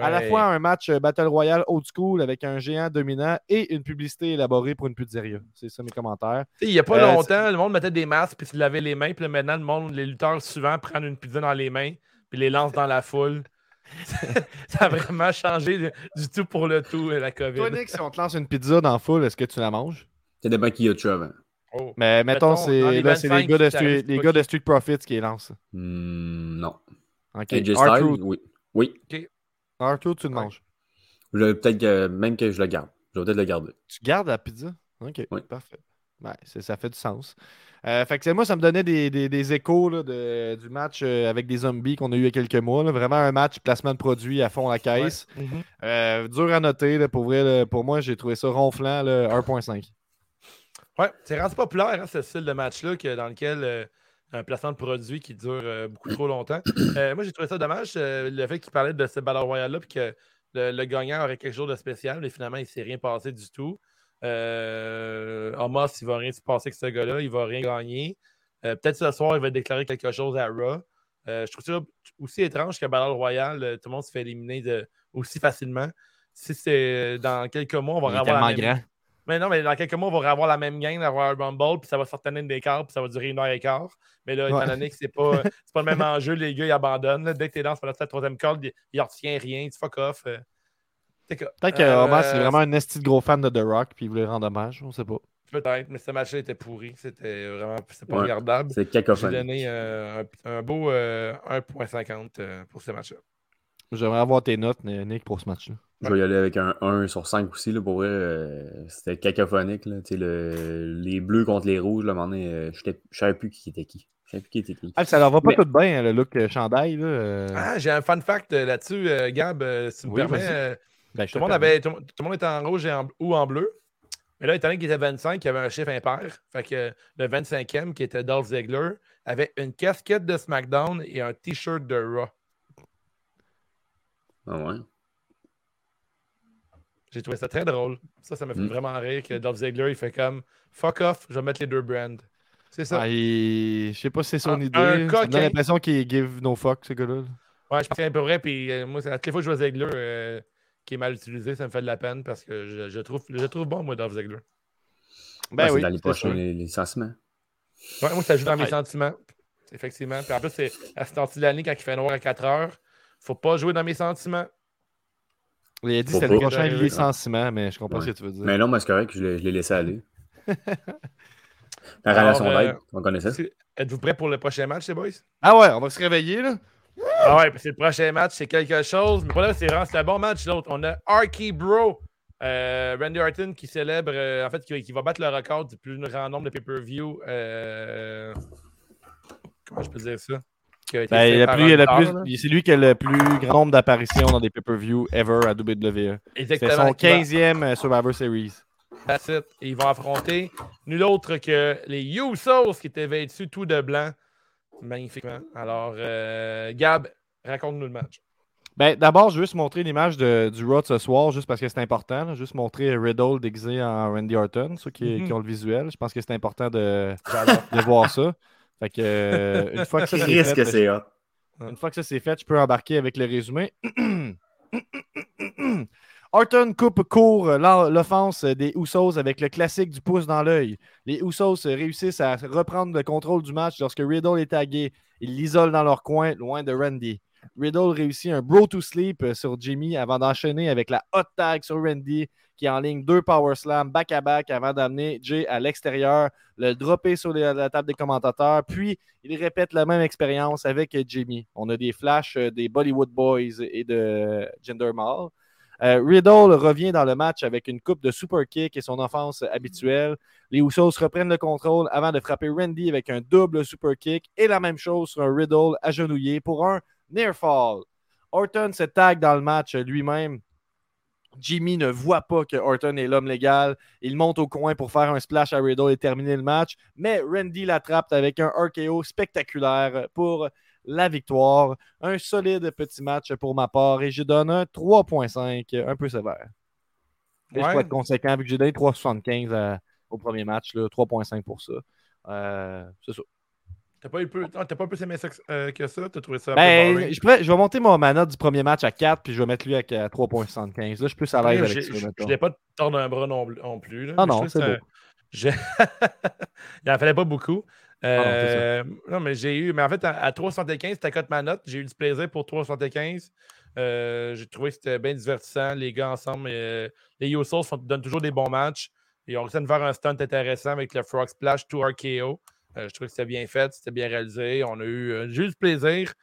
À la fois un match euh, Battle Royale old school avec un géant dominant et une publicité élaborée pour une pizzeria. C'est ça mes commentaires. Il n'y a pas Euh, longtemps, le monde mettait des masques puis se lavait les mains. Puis là, maintenant, le monde, les lutteurs, souvent, prennent une pizza dans les mains puis les lancent dans la foule. ça a vraiment changé de- du tout pour le tout, euh, la COVID. Toi, Nick, si on te lance une pizza dans la foule, est-ce que tu la manges? Ça dépend qui a tué avant. Oh. Mais mettons, Mettons, c'est les là, c'est les 25 gars de Street, les gars qui- de Street Profits qui les lancent. Hmm, non. OK. R-Truth, oui. Oui. R-Truth, tu le Ouais. manges. Peut-être que même que je le garde. Je vais peut-être le garder. Tu gardes la pizza? OK, Oui. parfait. Ouais, ça fait du sens. Euh, fait que c'est- moi, ça me donnait des, des- des échos là, de- du match euh, avec des zombies qu'on a eu il y a quelques mois. là. Vraiment un match placement de produits à fond la caisse. Mhm. Euh, dur à noter. là, pour vrai, là, pour moi, j'ai trouvé ça ronflant, là, 1.5. Ouais, c'est rendu populaire, hein, ce style de match-là, que- dans lequel euh, un placement de produit qui dure euh, beaucoup trop longtemps. Euh, moi, j'ai trouvé ça dommage, euh, le fait qu'il parlait de ce Battle Royale-là, puis que le, le gagnant aurait quelque chose de spécial, mais finalement, il ne s'est rien passé du tout. Euh, Amos, il ne va rien se passer avec ce gars-là, il ne va rien gagner. Peut-être ce soir, il va déclarer quelque chose à Raw. Je trouve ça aussi étrange que Battle Royale, tout le monde se fait éliminer de- aussi facilement. Si c'est dans quelques mois, on va Il avoir la tellement même- grand. Mais non, mais dans quelques mois, on va avoir la même gang Royal Rumble, puis ça va faire tenir des quarts, puis ça va durer une heure et quart. Mais là, étant donné que c'est pas, c'est pas le même enjeu, les gars, ils abandonnent. là. Dès que t'es dans ce la troisième corde, ils ne retiennent rien, ils fuck off. euh. Peut-être que euh, c'est vraiment un esti de gros fan de The Rock, puis il voulait rendre hommage, on sait pas. Peut-être, mais ce match-là était pourri. C'était vraiment pas regardable. C'est cacophonique. J'ai donné euh, un, beau 1.50 euh, pour ce match-là. J'aimerais avoir tes notes, Nick, pour ce match-là. Je vais y aller avec un 1 sur 5 aussi. Là, pour vrai, c'était cacophonique. Là. Le, les bleus contre les rouges, là, à un moment donné, je ne savais plus qui était qui. Ah, ça leur va pas tout bien, le look chandail. Là. Ah, j'ai un fun fact là-dessus, Gab, si tu me permets. Ben, tout, le monde avait, tout, le monde était en rouge et ou en bleu. Mais là, étant donné qu'il était 25, il y avait un chiffre impair. Fait que le 25e, qui était Dolph Ziggler, avait une casquette de SmackDown et un t-shirt de Raw. Ah ouais? J'ai trouvé ça très drôle. Ça, ça m'a fait mm. vraiment rire que Dolph Ziggler, il fait comme fuck off, je vais mettre les deux brands. C'est ça. Ah, Je sais pas si c'est son idée. J'ai l'impression qu'il give no fuck, ce gars-là. Ouais, je pense que c'est un peu vrai. Puis euh, moi, à toutes les fois que je vois Ziggler, euh, qui est mal utilisé, ça me fait de la peine parce que je, trouve, je trouve bon, moi, Dolph Ziggler. Ben oui. Dans les poches, les, sentiments. Ouais, moi, ça joue dans mes sentiments. Effectivement. Puis en plus, c'est à cette sortie de l'année, quand il fait noir à 4 heures, faut pas jouer dans mes sentiments. Il a dit que c'était le prochain les sentiments, mais je comprends ce que tu veux dire. Mais non, moi, c'est correct, je l'ai laissé aller. La relation d'aide, euh, on connaît ça. Êtes-vous prêts pour le prochain match, les boys? Ah ouais, on va se réveiller, là. Ah ouais, c'est le prochain match, c'est quelque chose. Mais pour là, c'est vraiment un bon match. L'autre, on a Arky Bro, euh, Randy Orton qui célèbre, euh, en fait, qui, va battre le record du plus grand nombre de pay-per-view. Euh, comment je peux dire ça? Ben, c'est lui qui a le plus grand nombre d'apparitions dans des pay-per-view ever à WWE. C'est son 15e Survivor Series. That's it. Et ils vont affronter nul autre que les Usos qui étaient vêtus tout de blanc magnifiquement. Alors, euh, Gab, raconte-nous le match. Ben, D'abord, je veux juste montrer l'image du Raw ce soir, juste parce que c'est important. Juste montrer Riddle déguisé en Randy Orton, ceux qui, mhm. ont le visuel. Je pense que c'est important de, de, voir ça. Fait que, euh, une fois que ça c'est fait, une fois que ça c'est fait, je peux embarquer avec le résumé. Orton coupe court l'offense des Usos avec le classique du pouce dans l'œil. Les Usos réussissent à reprendre le contrôle du match lorsque Riddle est tagué. Ils l'isolent dans leur coin, loin de Randy. Riddle réussit un bro to sleep sur Jimmy avant d'enchaîner avec la hot tag sur Randy qui en ligne deux power slams back à back avant d'amener Jay à l'extérieur, le dropper sur la table des commentateurs, puis il répète la même expérience avec Jimmy. On a des flashs des Bollywood Boys et de Gender Mall. Euh, Riddle revient dans le match avec une coupe de super kick et son offense habituelle. Les Usos reprennent le contrôle avant de frapper Randy avec un double super kick et la même chose sur un Riddle agenouillé pour un near fall. Orton se tag dans le match lui-même. Jimmy ne voit pas que Orton est l'homme légal. Il monte au coin pour faire un splash à Riddle et terminer le match. Mais Randy l'attrape avec un RKO spectaculaire pour la victoire. Un solide petit match pour ma part et je donne un 3.5, un peu sévère. Et je peux être conséquent vu que j'ai donné 3.75 au premier match, 3.5 pour ça. Euh, c'est ça. T'as pas, eu ah, pas plus aimé ça euh, que ça? T'as trouvé ça ben, je, je, vais monter mon, ma note du premier match à 4 puis je vais mettre lui à 3.75. Là, je suis plus à l'aise avec ça. Je n'ai pas tordre un bras non, plus. Là, ah non, c'est beau. Il n'en fallait pas beaucoup. Ah euh, non, mais j'ai eu. Mais en fait, à, 3,75, c'était cote ma note. J'ai eu du plaisir pour 3,75. Euh, j'ai trouvé que c'était bien divertissant, les gars ensemble. Euh, les Usos donnent toujours des bons matchs. Ils ont réussi à faire un stunt intéressant avec le Frog Splash to RKO. Je trouvais que c'était bien fait, c'était bien réalisé. On a eu juste plaisir.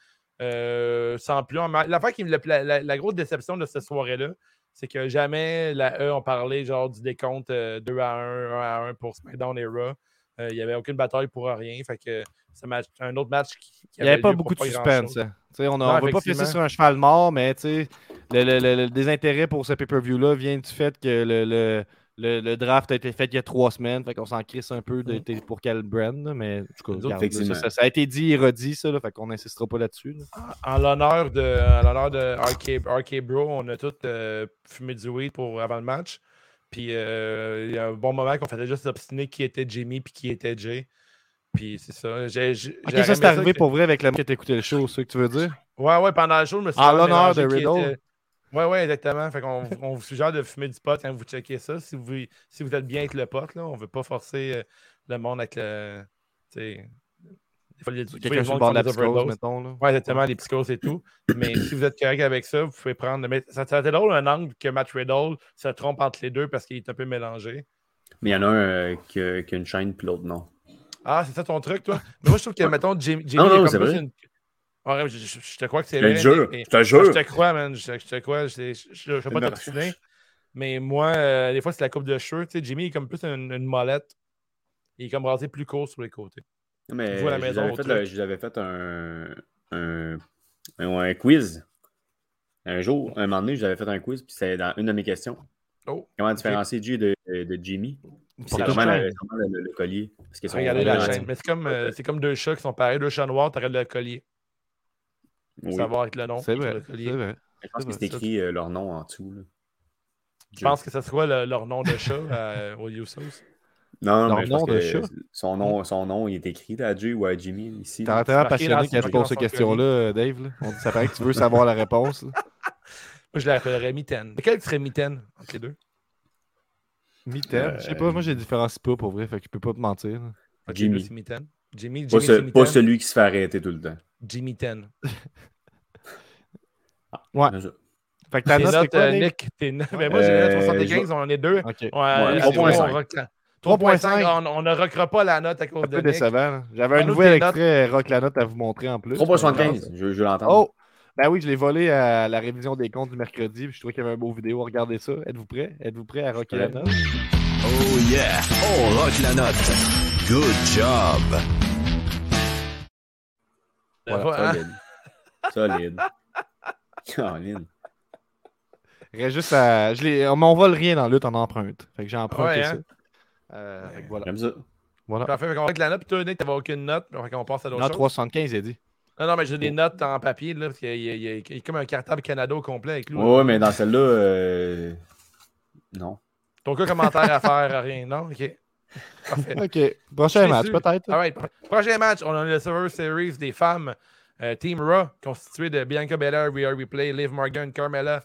sans plus. La, qui, la, la, grosse déception de cette soirée-là, c'est que jamais la E ont parlé genre du décompte 2 à 1, 1 à 1 pour SmackDown et Raw. Euh, il n'y avait aucune bataille pour rien. Fait que c'est un autre match qui. il n'y avait pas beaucoup de suspense. Hein. On ne va pas faire sur un cheval mort, mais le, le, le, désintérêt pour ce pay-per-view-là vient du fait que le, le, draft a été fait il y a trois semaines. Fait qu'on s'en crisse un peu de, mm. pour quel brand. Mais ça, ça, a été dit et redit, ça. fait qu'on n'insistera pas là-dessus. En, l'honneur de, l'honneur de RK, Bro, on a tous euh, fumé du weed pour, avant le match. Puis euh, il y a un bon moment qu'on faisait juste s'obstiner qui était Jimmy puis qui était Jay. Puis c'est ça. J'ai, ça, c'est arrivé pour vrai avec la qui a écouté le show, c'est ce que tu veux dire? Ouais, ouais, pendant le show, je me suis En l'honneur de Riddle. Ouais, ouais, exactement. Fait qu'on on vous suggère de fumer du pot quand vous checkez ça. Si vous, si vous êtes bien avec le pot, là, on veut pas forcer euh, le monde avec le. Quelqu'un sur le bord de la psychose, mettons. Là. Ouais, exactement, les psychoses et tout. Mais si vous êtes correct avec ça, vous pouvez prendre. Mais ça, ça été drôle un angle que Matt Riddle se trompe entre les deux parce qu'il est un peu mélangé. Mais il y en a un euh, qui, a, qui, a, une chaîne, puis l'autre non. Ah, c'est ça ton truc, toi? Mais moi, je trouve que, mettons, Jimmy. non, non, c'est vrai. Une... Ouais, je, je, je, te crois que c'est vrai. Mais, je te jure. Je te crois, man. Je, te crois. Je ne vais pas t'obstiner. Mais moi, euh, des fois, c'est la coupe de cheveux. Tu sais, Jimmy est comme plus une, une molette. Il est comme rasé plus court sur les côtés. Mais je, vous avais fait, un, un, un, quiz. Un jour, un moment donné, j'avais fait un quiz, puis c'est dans une de mes questions. Oh, Comment différencier G de, de Jimmy? C'est vraiment, le, le, le, collier. Parce que Regardez la chaîne. Mais c'est comme, euh, comme deux chats qui sont pareils, deux chats noirs, t'arrêtes le collier. Oui. Savoir avec le nom. C'est vrai. vrai. Je pense que c'est écrit euh, leur nom en dessous. Là. Je pense que ce soit le, leur nom de chat euh, au Usos. Non, leur nom de chat. Son nom, son nom, il est écrit à Jay ou à Jimmy ici. T'es vraiment passionné quand tu poses cette question-là, Dave. Là. On dit, ça paraît que tu veux savoir la réponse. Là. Moi, je l'appellerais Mitten. Lequel serait Mitten entre les deux? Mitten? Euh... Je sais pas, moi, je les différencie pas pour vrai, fait que je peux pas te mentir. Jimmy. Mitten. Jimmy, Jimmy pas, ce, pas, celui qui se fait arrêter tout le temps. Jimmy Ten. ah, ouais. Fait que ta note, note euh, Nick, t'es Mais ben, moi, j'ai euh, 75, on en est deux. Okay. Ouais, 3.5. 3.5, on ne rockera pas la note à cause un de peu décevant. J'avais un nouvel extrait rock la note à vous montrer en plus. 3.75, je, je l'entends. Oh! Ben oui, je l'ai volé à la révision des comptes du mercredi. Je trouvais qu'il y avait un beau vidéo. Regardez ça. Êtes-vous prêts? Êtes-vous prêts à rocker la note? Oh yeah! On rock la note. Good job! Voilà, solide. solide. Solide. Reste juste à. Je on m'envole rien dans lutte en empreinte. Fait que j'ai emprunté ouais, ça. Hein? Euh, fait que voilà. J'aime ça. Voilà. Parfait. Fait qu'on avec la note. Puis toi, Nick, t'avais aucune note. Fait qu'on passe à d'autres choses. Non, 375, il a dit. Non, non, mais j'ai des notes en papier, là, parce qu'il y, y, y, y, a comme un cartable Canada au complet avec lui. Oui, mais dans celle-là, euh... non. T'as aucun commentaire à faire, rien, non? OK. Parfait. OK. Prochain match, peut-être. All right. Prochain match, on a le Server Series des femmes. Euh, Team Raw, constitué de Bianca Belair, Rhea Replay, Liv Morgan, Carmella,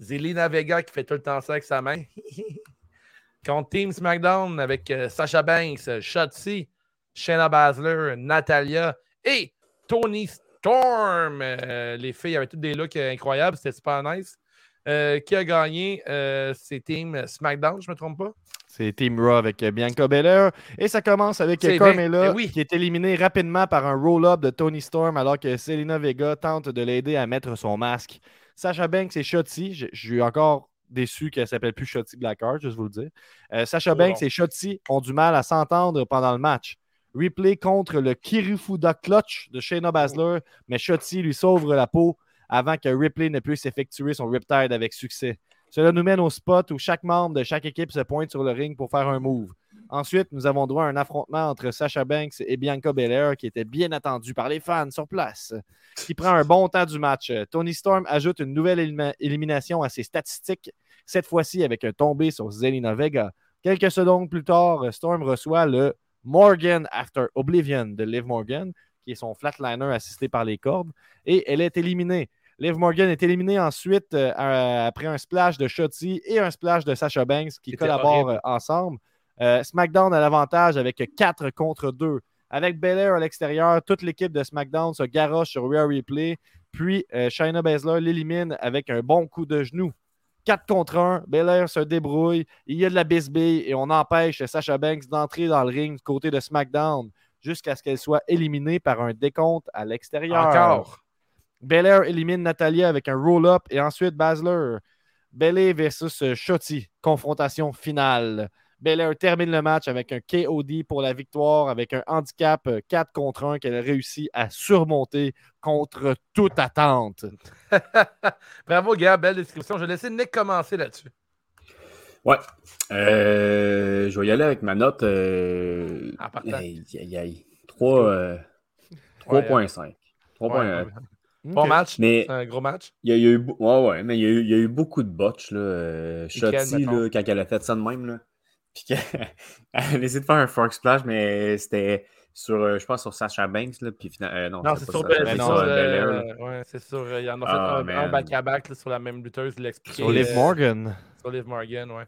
Zelina Vega qui fait tout le temps ça avec sa main. Contre Team SmackDown avec euh, Sasha Banks, Shotzi, Shayna Baszler, Natalia et Tony Storm. Euh, les filles avaient toutes des looks incroyables, c'était super nice. Euh, qui a gagné C'est Team SmackDown, je ne me trompe pas? C'est Team Raw avec Bianca Belair. Et ça commence avec Carmella, oui. qui est éliminée rapidement par un roll-up de Tony Storm, alors que Selena Vega tente de l'aider à mettre son masque. Sacha Banks et Shotzi, je, je suis encore déçu qu'elle s'appelle plus Shotzi Blackheart, je vais vous le dire. Euh, Sacha oh Banks non. et Shotzi ont du mal à s'entendre pendant le match. Replay contre le Kirifuda Clutch de Shayna Baszler, mais Shotzi lui sauve la peau avant que Ripley ne puisse effectuer son Riptide avec succès. Cela nous mène au spot où chaque membre de chaque équipe se pointe sur le ring pour faire un move. Ensuite, nous avons droit à un affrontement entre Sasha Banks et Bianca Belair qui était bien attendu par les fans sur place, qui prend un bon temps du match. Tony Storm ajoute une nouvelle élim élimination à ses statistiques, cette fois-ci avec un tombé sur Zelina Vega. Quelques secondes plus tard, Storm reçoit le Morgan After Oblivion de Liv Morgan, qui est son flatliner assisté par les cordes, et elle est éliminée. Liv Morgan est éliminée ensuite euh, après un splash de Shotzi et un splash de Sasha Banks qui collaborent horrible. ensemble. Euh, SmackDown a l'avantage avec 4 contre 2. Avec Belair à l'extérieur, toute l'équipe de SmackDown se garoche sur Rhea Replay. Puis euh, Shayna Baszler l'élimine avec un bon coup de genou. 4 contre 1, Belair se débrouille, il y a de la bisbille et on empêche Sasha Banks d'entrer dans le ring du côté de SmackDown jusqu'à ce qu'elle soit éliminée par un décompte à l'extérieur. Encore. Belair élimine Natalia avec un roll-up et ensuite Baszler. Belair versus Shotzi. Confrontation finale. Belair termine le match avec un KOD pour la victoire, avec un handicap 4 contre 1 qu'elle a réussi à surmonter contre toute attente. Bravo, Gab, belle description. Je vais laisser Nick commencer là-dessus. Ouais. Euh, je vais y aller avec ma note. Euh... Partant. Aïe, aïe, aïe. 3, 3.5. 3.1. Bon okay. match. Mais un gros match. Il y, a, il y a eu, ouais, ouais, mais il y a eu, il y a eu beaucoup de botches. Là. Euh, Shotzi, là, quand elle a fait ça de même, là, puis qu'elle a essayé de faire un fork splash, mais c'était sur, euh, je pense, sur Sasha Banks. Là, puis euh, non, non c'est sur, Bel sur euh, ouais, c'est sur. Il y en a fait ah, un back-à-back -back, sur la même lutteuse. Il sur Liv Morgan. Sur Liv Morgan, ouais.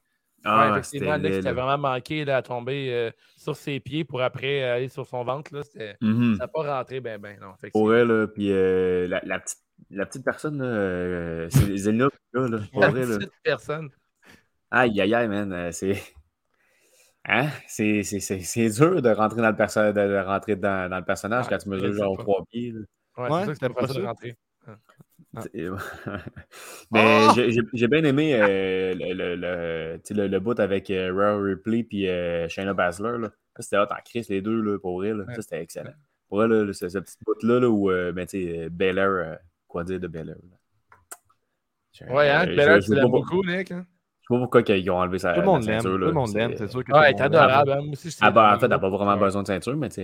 Ah, ouais, effectivement, c'était Alex qui a vraiment manqué là, à tomber euh, sur ses pieds pour après euh, aller sur son ventre. Là, c'était- Mhm. Ça n'a pas rentré ben ben. Non, Pour elle, puis euh, la, la petite, la petite personne, là, euh, c'est Zelina, là, là, pour La vrai, là. petite personne. Aïe, aïe, aïe, man, euh, c'est... Hein? C'est, c'est, c'est, c'est dur de rentrer dans le, perso- de, rentrer dans, dans le personnage Ouais, quand tu mesures genre trois pieds. là. Ouais, Ouais, c'est ça que c'était c'était pas de ça. rentrer. Ah. Mais Ah! j'ai, bien aimé euh, le, le, le, le, bout avec euh, Ripley puis euh, Shayna Baszler. Là. C'était hot en crise, les deux, là, pour vrai. Là. Ouais. Ça, c'était excellent. Pour elle, là, ce, ce petit bout-là, là, où, euh, ben, tu sais, Belair, euh, quoi dire de Belair? Ouais, hein, je tu l'aimes beaucoup, Nick. hein? Je sais pas pourquoi ils ont enlevé sa Tout le monde la l'aime. ceinture, Tout le monde C'est- l'aime, c'est sûr que Ouais, elle tout est le monde l'aime. adorable. Moi aussi, je Ah, bah, en fait, elle n'a pas vraiment Ouais. besoin de ceinture, mais tu sais,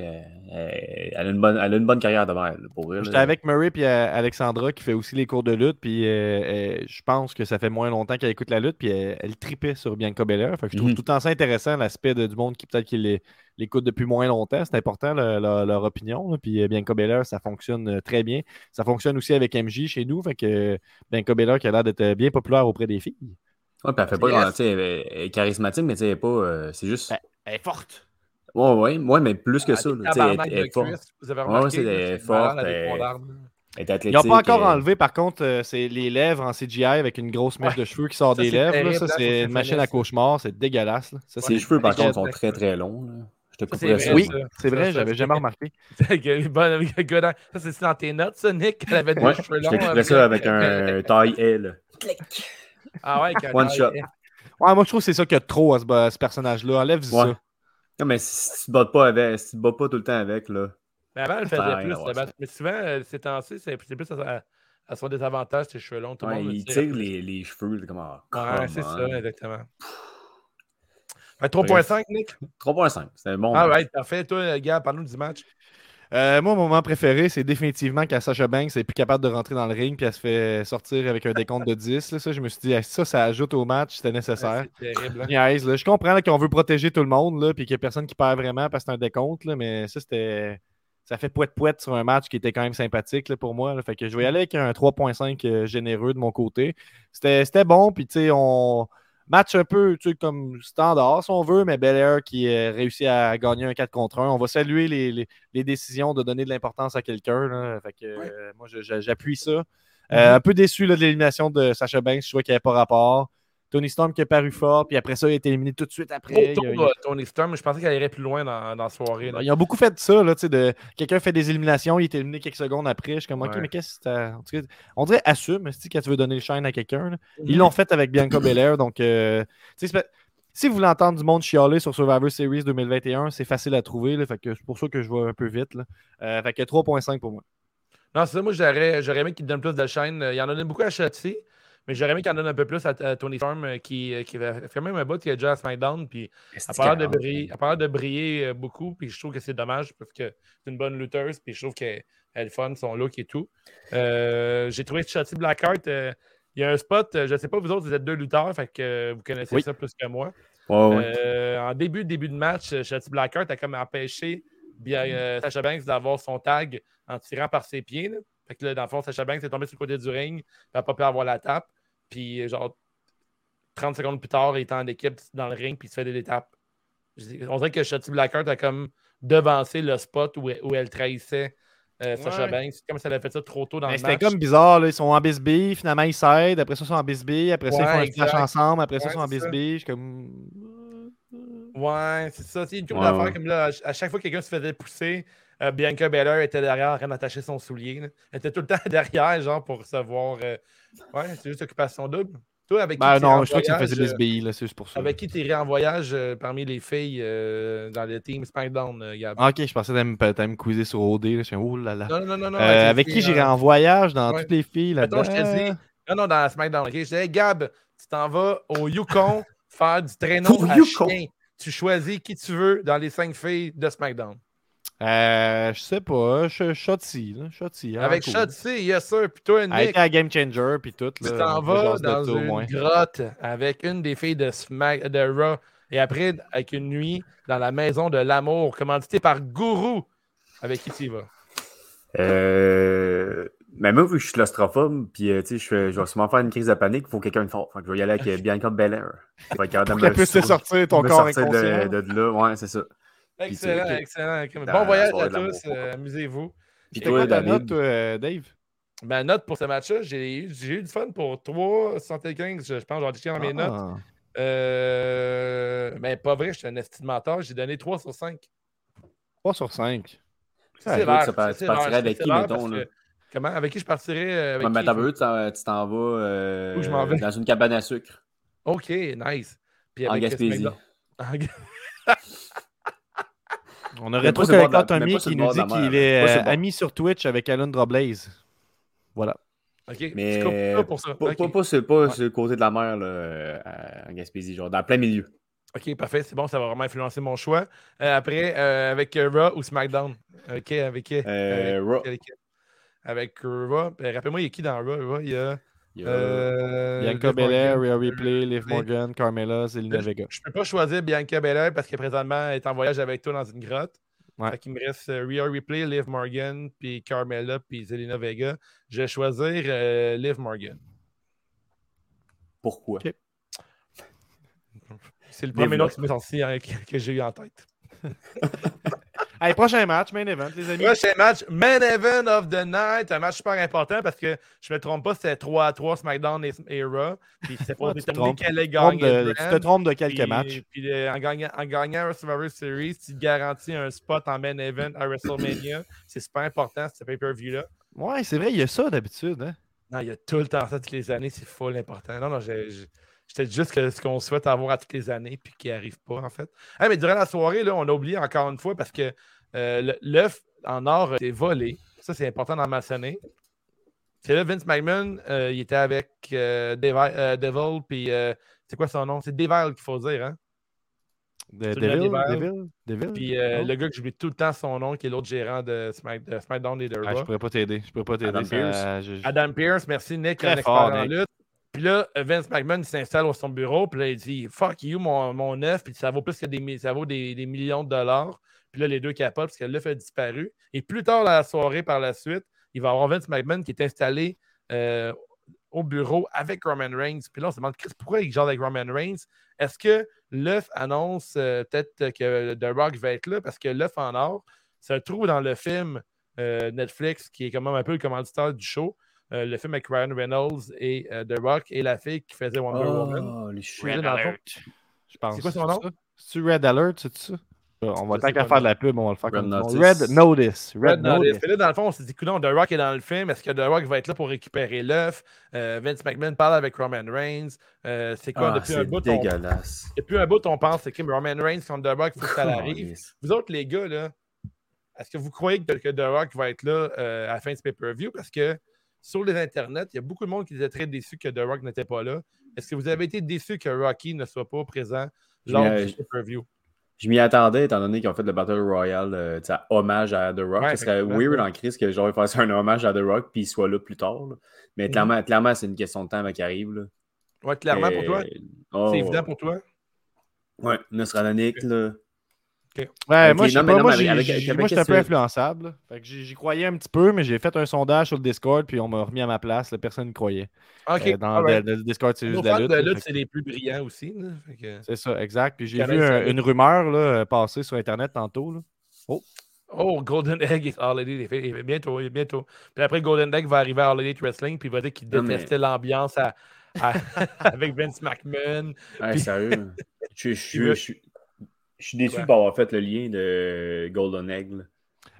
elle, elle a une bonne, elle a une bonne carrière devant elle, pour vrai. là. J'étais avec Murray et Alexandra qui fait aussi les cours de lutte. Puis euh, euh, je pense que ça fait moins longtemps qu'elle écoute la lutte. Puis elle, elle tripait sur Bianca Belair. Fait que je trouve Mhm. tout le temps ça intéressant, l'aspect de- du monde qui peut-être qui l'écoute depuis moins longtemps. C'est important le- leur, leur opinion. là. Puis euh, Bianca Belair, ça fonctionne euh, très bien. Ça fonctionne aussi avec MJ chez nous. Fait que euh, Bianca Belair qui a l'air d'être bien populaire auprès des filles. Ouais, puis elle fait pas Yes. grand- tu sais, elle est- elle est charismatique, mais tu sais, elle est pas. euh, c'est juste. Ben, Elle est forte. Ouais, ouais, ouais, mais plus que ça. Ah, sais, elle, est forte. Vous avez Ouais, remarqué, arme. Elle est Ils n'ont pas encore euh, enlevé, par contre, euh, c'est les lèvres en CGI avec une grosse mèche Ouais. de cheveux qui sort Ça, des lèvres. là. Ça, c'est ça une machine à cauchemar. C'est dégueulasse. là. Ça, Ses cheveux, par contre, sont très très longs. là. Je te Ça, couperais ça. Oui, ça. c'est Ça, vrai, ça, j'avais jamais remarqué. Ça, c'est dans tes notes, ça, Nick? Elle avait des Ouais, cheveux je te longs. couperais ça avec un taille L. Ah ouais, One shot. Ouais, moi, je trouve que c'est ça qu'il y a de trop à ce, personnage-là. Enlève Ouais. ça. Non, mais si tu te bats pas avec, si tu te bats pas tout le temps avec, là. Mais avant, elle faisait rien plus. Mais souvent, euh, ces temps-ci, c'est c'est plus à, à son désavantage, ses cheveux longs. Tout le Ouais, monde il tire les, les cheveux, comme ah, Ouais, c'est ça, exactement. Fait 3.5, Nick? 3.5, c'est bon. Ah ouais, parfait. Toi, gars, parle-nous du match. Euh, moi, mon moment préféré, c'est définitivement quand Sasha Banks n'est plus capable de rentrer dans le ring puis elle se fait sortir avec un décompte de 10. là. Ça, je me suis dit, ah, ça, ça ajoute au match, c'était nécessaire. C'est terrible. hein. Là. Je comprends là, qu'on veut protéger tout le monde là, puis qu'il n'y a personne qui perd vraiment parce que c'est un décompte, là, mais ça, c'était. Ça fait poète-poète sur un match qui était quand même sympathique là, pour moi. Fait que je vais y aller avec un 3.5 euh, généreux de mon côté. C'était c'était bon, puis tu sais, on. Match un peu tu sais, comme standard, si on veut, mais Belair qui a réussi à gagner un 4 contre 1. On va saluer les, les- les décisions de donner de l'importance à quelqu'un. euh, moi, j'appuie ça. Euh, Mm-hmm. Un peu déçu là, de l'élimination de Sacha Banks. Je trouvais qu'il n'y avait pas rapport. Tony Storm qui est paru fort, puis après ça, il a été éliminé tout de suite après. A- Tony Storm, je pensais qu'elle irait plus loin dans, dans la soirée. là. ils ont beaucoup fait de ça, là, tu sais, de quelqu'un fait des éliminations, il est éliminé quelques secondes après. Je suis comme, OK, Ouais. mais qu'est-ce que t'as- en tout cas, On dirait assume, quand tu veux donner le shine à quelqu'un. Mhm. Ils l'ont fait avec Bianca Belair, donc, euh, c'est si vous voulez entendre du monde chialer sur Survivor Series 2021, c'est facile à trouver, là, fait que c'est pour ça que je vais un peu vite. Là. Euh, fait que 3.5 pour moi. Non, c'est ça. Moi, j'aurais j'aurais aimé qu'il donne plus de chaîne. Il y en a donné beaucoup à Shotzi, mais j'aurais aimé qu'il en donne un peu plus à, à Tony Storm, euh, qui, euh, qui fait quand même un bout qui est déjà à SmackDown. Puis elle a pas l'air de briller, de euh, beaucoup. Puis je trouve que c'est dommage parce que c'est une bonne lutteuse. Puis je trouve qu'elle elle est fun, son look et tout. Euh, J'ai trouvé Shotzi Blackheart, euh, il y a un spot, je ne sais pas, vous autres, vous êtes deux lutteurs, fait que vous connaissez Oui. ça plus que moi. En début, début de match, Shotzi Blackheart a comme empêché bien, Sasha Banks d'avoir son tag en tirant par ses pieds. là. Fait que là, dans le fond, Sasha Banks est tombé sur le côté du ring, elle n'a pas pu avoir la tape. Puis, genre, 30 secondes plus tard, il est en équipe dans le ring, puis il se fait des étapes. On dirait que Shotzi Blackheart a comme devancé le spot où, où elle trahissait euh, Sasha Ouais. Banks. C'est comme si elle avait fait ça trop tôt dans Mais le C'était match. comme bizarre, là. ils sont en bisbille, finalement ils s'aident, après ça ils sont en bisbille, après ça ils font un exact. ensemble, après ça ils sont en bisbille. Je suis comme. Ouais, c'est ça. C'est une couple d'affaires comme là, à chaque fois que quelqu'un se faisait pousser, euh, Bianca Belair était derrière en train d'attacher son soulier. là. Elle était tout le temps derrière, genre, pour recevoir. euh, Ouais, c'est juste occupation double. Toi, avec qui Ben en non, je crois que ça voyage, faisait euh, bisbille, là, c'est juste pour ça. Avec qui t'irais en voyage euh, parmi les filles euh, dans le team SmackDown, euh, Gab? Ah, ok, je pensais que t'allais me quizer sur OD, là. je suis oh là là. Non, non, non, non. Euh, avec qui j'irais dans- en voyage dans Ouais. toutes les filles là-dedans? je te dis, non, non, dans SmackDown, ok? Je disais, Gab, tu t'en vas au Yukon faire du traîneau Au à Yukon? chien. Tu choisis qui tu veux dans les cinq filles de SmackDown. Euh, je sais pas, Sh- Shotzi. Shotzi. ah, Avec. Shotzi, yes sir. Puis toi, Elle était Nick, à Game Changer, puis tout. tu là, t'en on vas dans une moins. grotte avec une des filles de, Smack, de Raw et après avec une nuit dans la maison de l'amour, commandité par Gourou. Avec qui tu y vas? Euh, Mais moi, vu que je suis claustrophobe, puis euh, tu sais, je, fais- je vais sûrement faire une crise de panique, il faut quelqu'un de fort. Fait que je vais y aller avec euh, Bianca Belair. Capable de Pour qu'elle puisse sortir ton corps sortir inconscient. de, de là. Ouais, c'est ça. Excellent, excellent. Dans Bon voyage à tous. euh. Amusez-vous. Puis C'était quoi ta note, toi, euh, Dave? Ma note pour ce match-là, j'ai eu, du fun pour 3,75. Je, je pense que j'ai dans mes notes. Ah. Euh, mais pas vrai, je suis un estime menteur. J'ai donné 3 sur 5. 3 sur 5. C'est Ah, sévère, écoute, ça part- c'est tu partirais avec qui, mettons, parce là? que- Comment? Avec qui je partirais? Avec Ouais, mais qui? t'as vu, tu t'en vas euh, Où je m'en vais? dans une cabane à sucre OK, nice. Puis en avec Gaspésie. SmackDown- En On aurait trop pas sur qui nous dit qu'il est euh, ami sur Twitch avec Alundra Blaze. Voilà. OK, Mais pour ça. pas, pas, sur, le côté de la mer, là, euh, en Gaspésie, genre dans plein milieu. OK, parfait. C'est bon, ça va vraiment influencer mon choix. Euh, après, avec Raw ou SmackDown? OK, avec qui? Avec, Raw. avec, Raw. Euh, Rappelle-moi, il y a qui dans Raw? Raw, il y a... Il y a- euh, Bianca Liv Belair, Morgan. Rhea Ripley, Liv. Morgan, Carmella, Zelina Vega. Je peux pas choisir Bianca Belair parce que présentement, elle est en voyage avec toi dans une grotte. Ouais. Fait qu'il me reste euh, Rhea Ripley, Liv Morgan, puis Carmella, puis Zelina Vega. Je vais choisir euh, Liv Morgan. Pourquoi? C'est le premier nom qui sorti hein, que, que j'ai eu en tête. Allez, prochain match, main event, les amis. Prochain match, main event of the night. Un match super important parce que je me trompe pas, c'était 3 à 3 SmackDown et, Raw. Puis c'était pour déterminer trompes. qui allait Tu te trompes de- trompes quelques Puis- matchs. Puis euh, en, gagnant, en gagnant un Survivor Series, tu te garantis un spot en main event à WrestleMania. C'est super important, ce pay-per-view-là. Ouais, c'est vrai, il y a ça d'habitude. Hein? Non, il y a tout le temps ça toutes les années, c'est full important. Non, non, j'ai- j'étais juste que ce qu'on souhaite avoir à toutes les années puis qui n'arrive pas, en fait. Mais durant la soirée, là, on a oublié encore une fois parce que euh, l'œuf en or été volé. Ça, c'est important d'en mentionner. C'est là, Vince McMahon, euh, il était avec euh, Devi- euh, Devil, puis c'est quoi son nom? C'est Devil qu'il faut dire, hein? De- Devil, Devil, Devil? Puis le gars que j'oublie tout le temps son nom, qui est l'autre gérant de, Smack- de SmackDown et de Ah, je Raw. pourrais pas t'aider. Je pourrais pas t'aider. Adam je- je- Adam Pierce, merci Nick, Très un expert fort, en Nick. lutte. Puis là, Vince McMahon s'installe au son bureau, puis là, il dit Fuck you, mon, œuf, puis ça vaut plus que des, ça vaut des, des millions de dollars. Puis là, les deux capotent parce que l'œuf a disparu. Et plus tard la soirée, par la suite, il va avoir Vince McMahon qui est installé euh, au bureau avec Roman Reigns. Puis là, on se demande pourquoi il genre avec Roman Reigns? Est-ce que l'œuf annonce euh, peut-être que The Rock va être là Parce que l'œuf en or se trouve dans le film euh, Netflix qui est quand même un peu le commanditaire du show. Euh, le film avec Ryan Reynolds et euh, The Rock et la fille qui faisait Wonder Woman. Oh, les chiots. Red Alert. Je pense. C'est quoi son nom? C'est-tu Red Alert, c'est ça? On va tant qu'à faire de la pub, on va le faire Red comme. Notice. Red Notice. Red, Red Notice. Notice. Là, dans le fond, on s'est dit, coudonc, The Rock est dans le film. Est-ce que The Rock va être là pour récupérer l'œuf? Euh, Vince McMahon parle avec Roman Reigns. Euh, c'est quoi, Ah, depuis un c'est bout, on... dégueulasse. depuis un bout, on pense, c'est que Roman Reigns contre The Rock, il faut que ça Oh, arrive. Vous autres, les gars, là, est-ce que vous croyez que, que The Rock va être là euh, à la fin de ce pay-per-view? Parce que sur les internets, il y a beaucoup de monde qui était très déçu que The Rock n'était pas là. Est-ce que vous avez été déçu que Rocky ne soit pas présent lors du pay-per-view? Je m'y attendais, étant donné qu'ils ont fait le Battle Royale, euh, hommage à The Rock. Ouais, Ce serait weird en crise que genre, ils fassent un hommage à The Rock puis il soit là plus tard. là. Mais Mhm. clairement, clairement c'est une question de temps avant qu'il arrive. Là. Ouais, clairement pour toi? Oh, C'est évident pour toi? Ouais, Nostradamus, là. Ouais, moi, je pas, non, moi, avec- avec- moi, j'étais un peu influençable. là. Fait que j'y croyais un petit peu, mais j'ai fait un sondage sur le Discord, puis on m'a remis à ma place. là, personne ne croyait. OK. Euh, dans alright. le, le Discord, c'est juste de la lutte. lutte, c'est les plus brillants aussi. que- C'est ça, exact. Puis j'ai vu un- une rumeur là, euh, passer sur Internet tantôt. là. Oh, Golden Egg il fait- Bientôt, bientôt. Puis après, Golden Egg va arriver à Elite Wrestling, puis il va dire qu'il mais- détestait l'ambiance à- à- avec Vince McMahon. Ouais, Puis- sérieux. je, je, je, suis déçu Ouais. de pas avoir fait le lien de Golden Egg. là.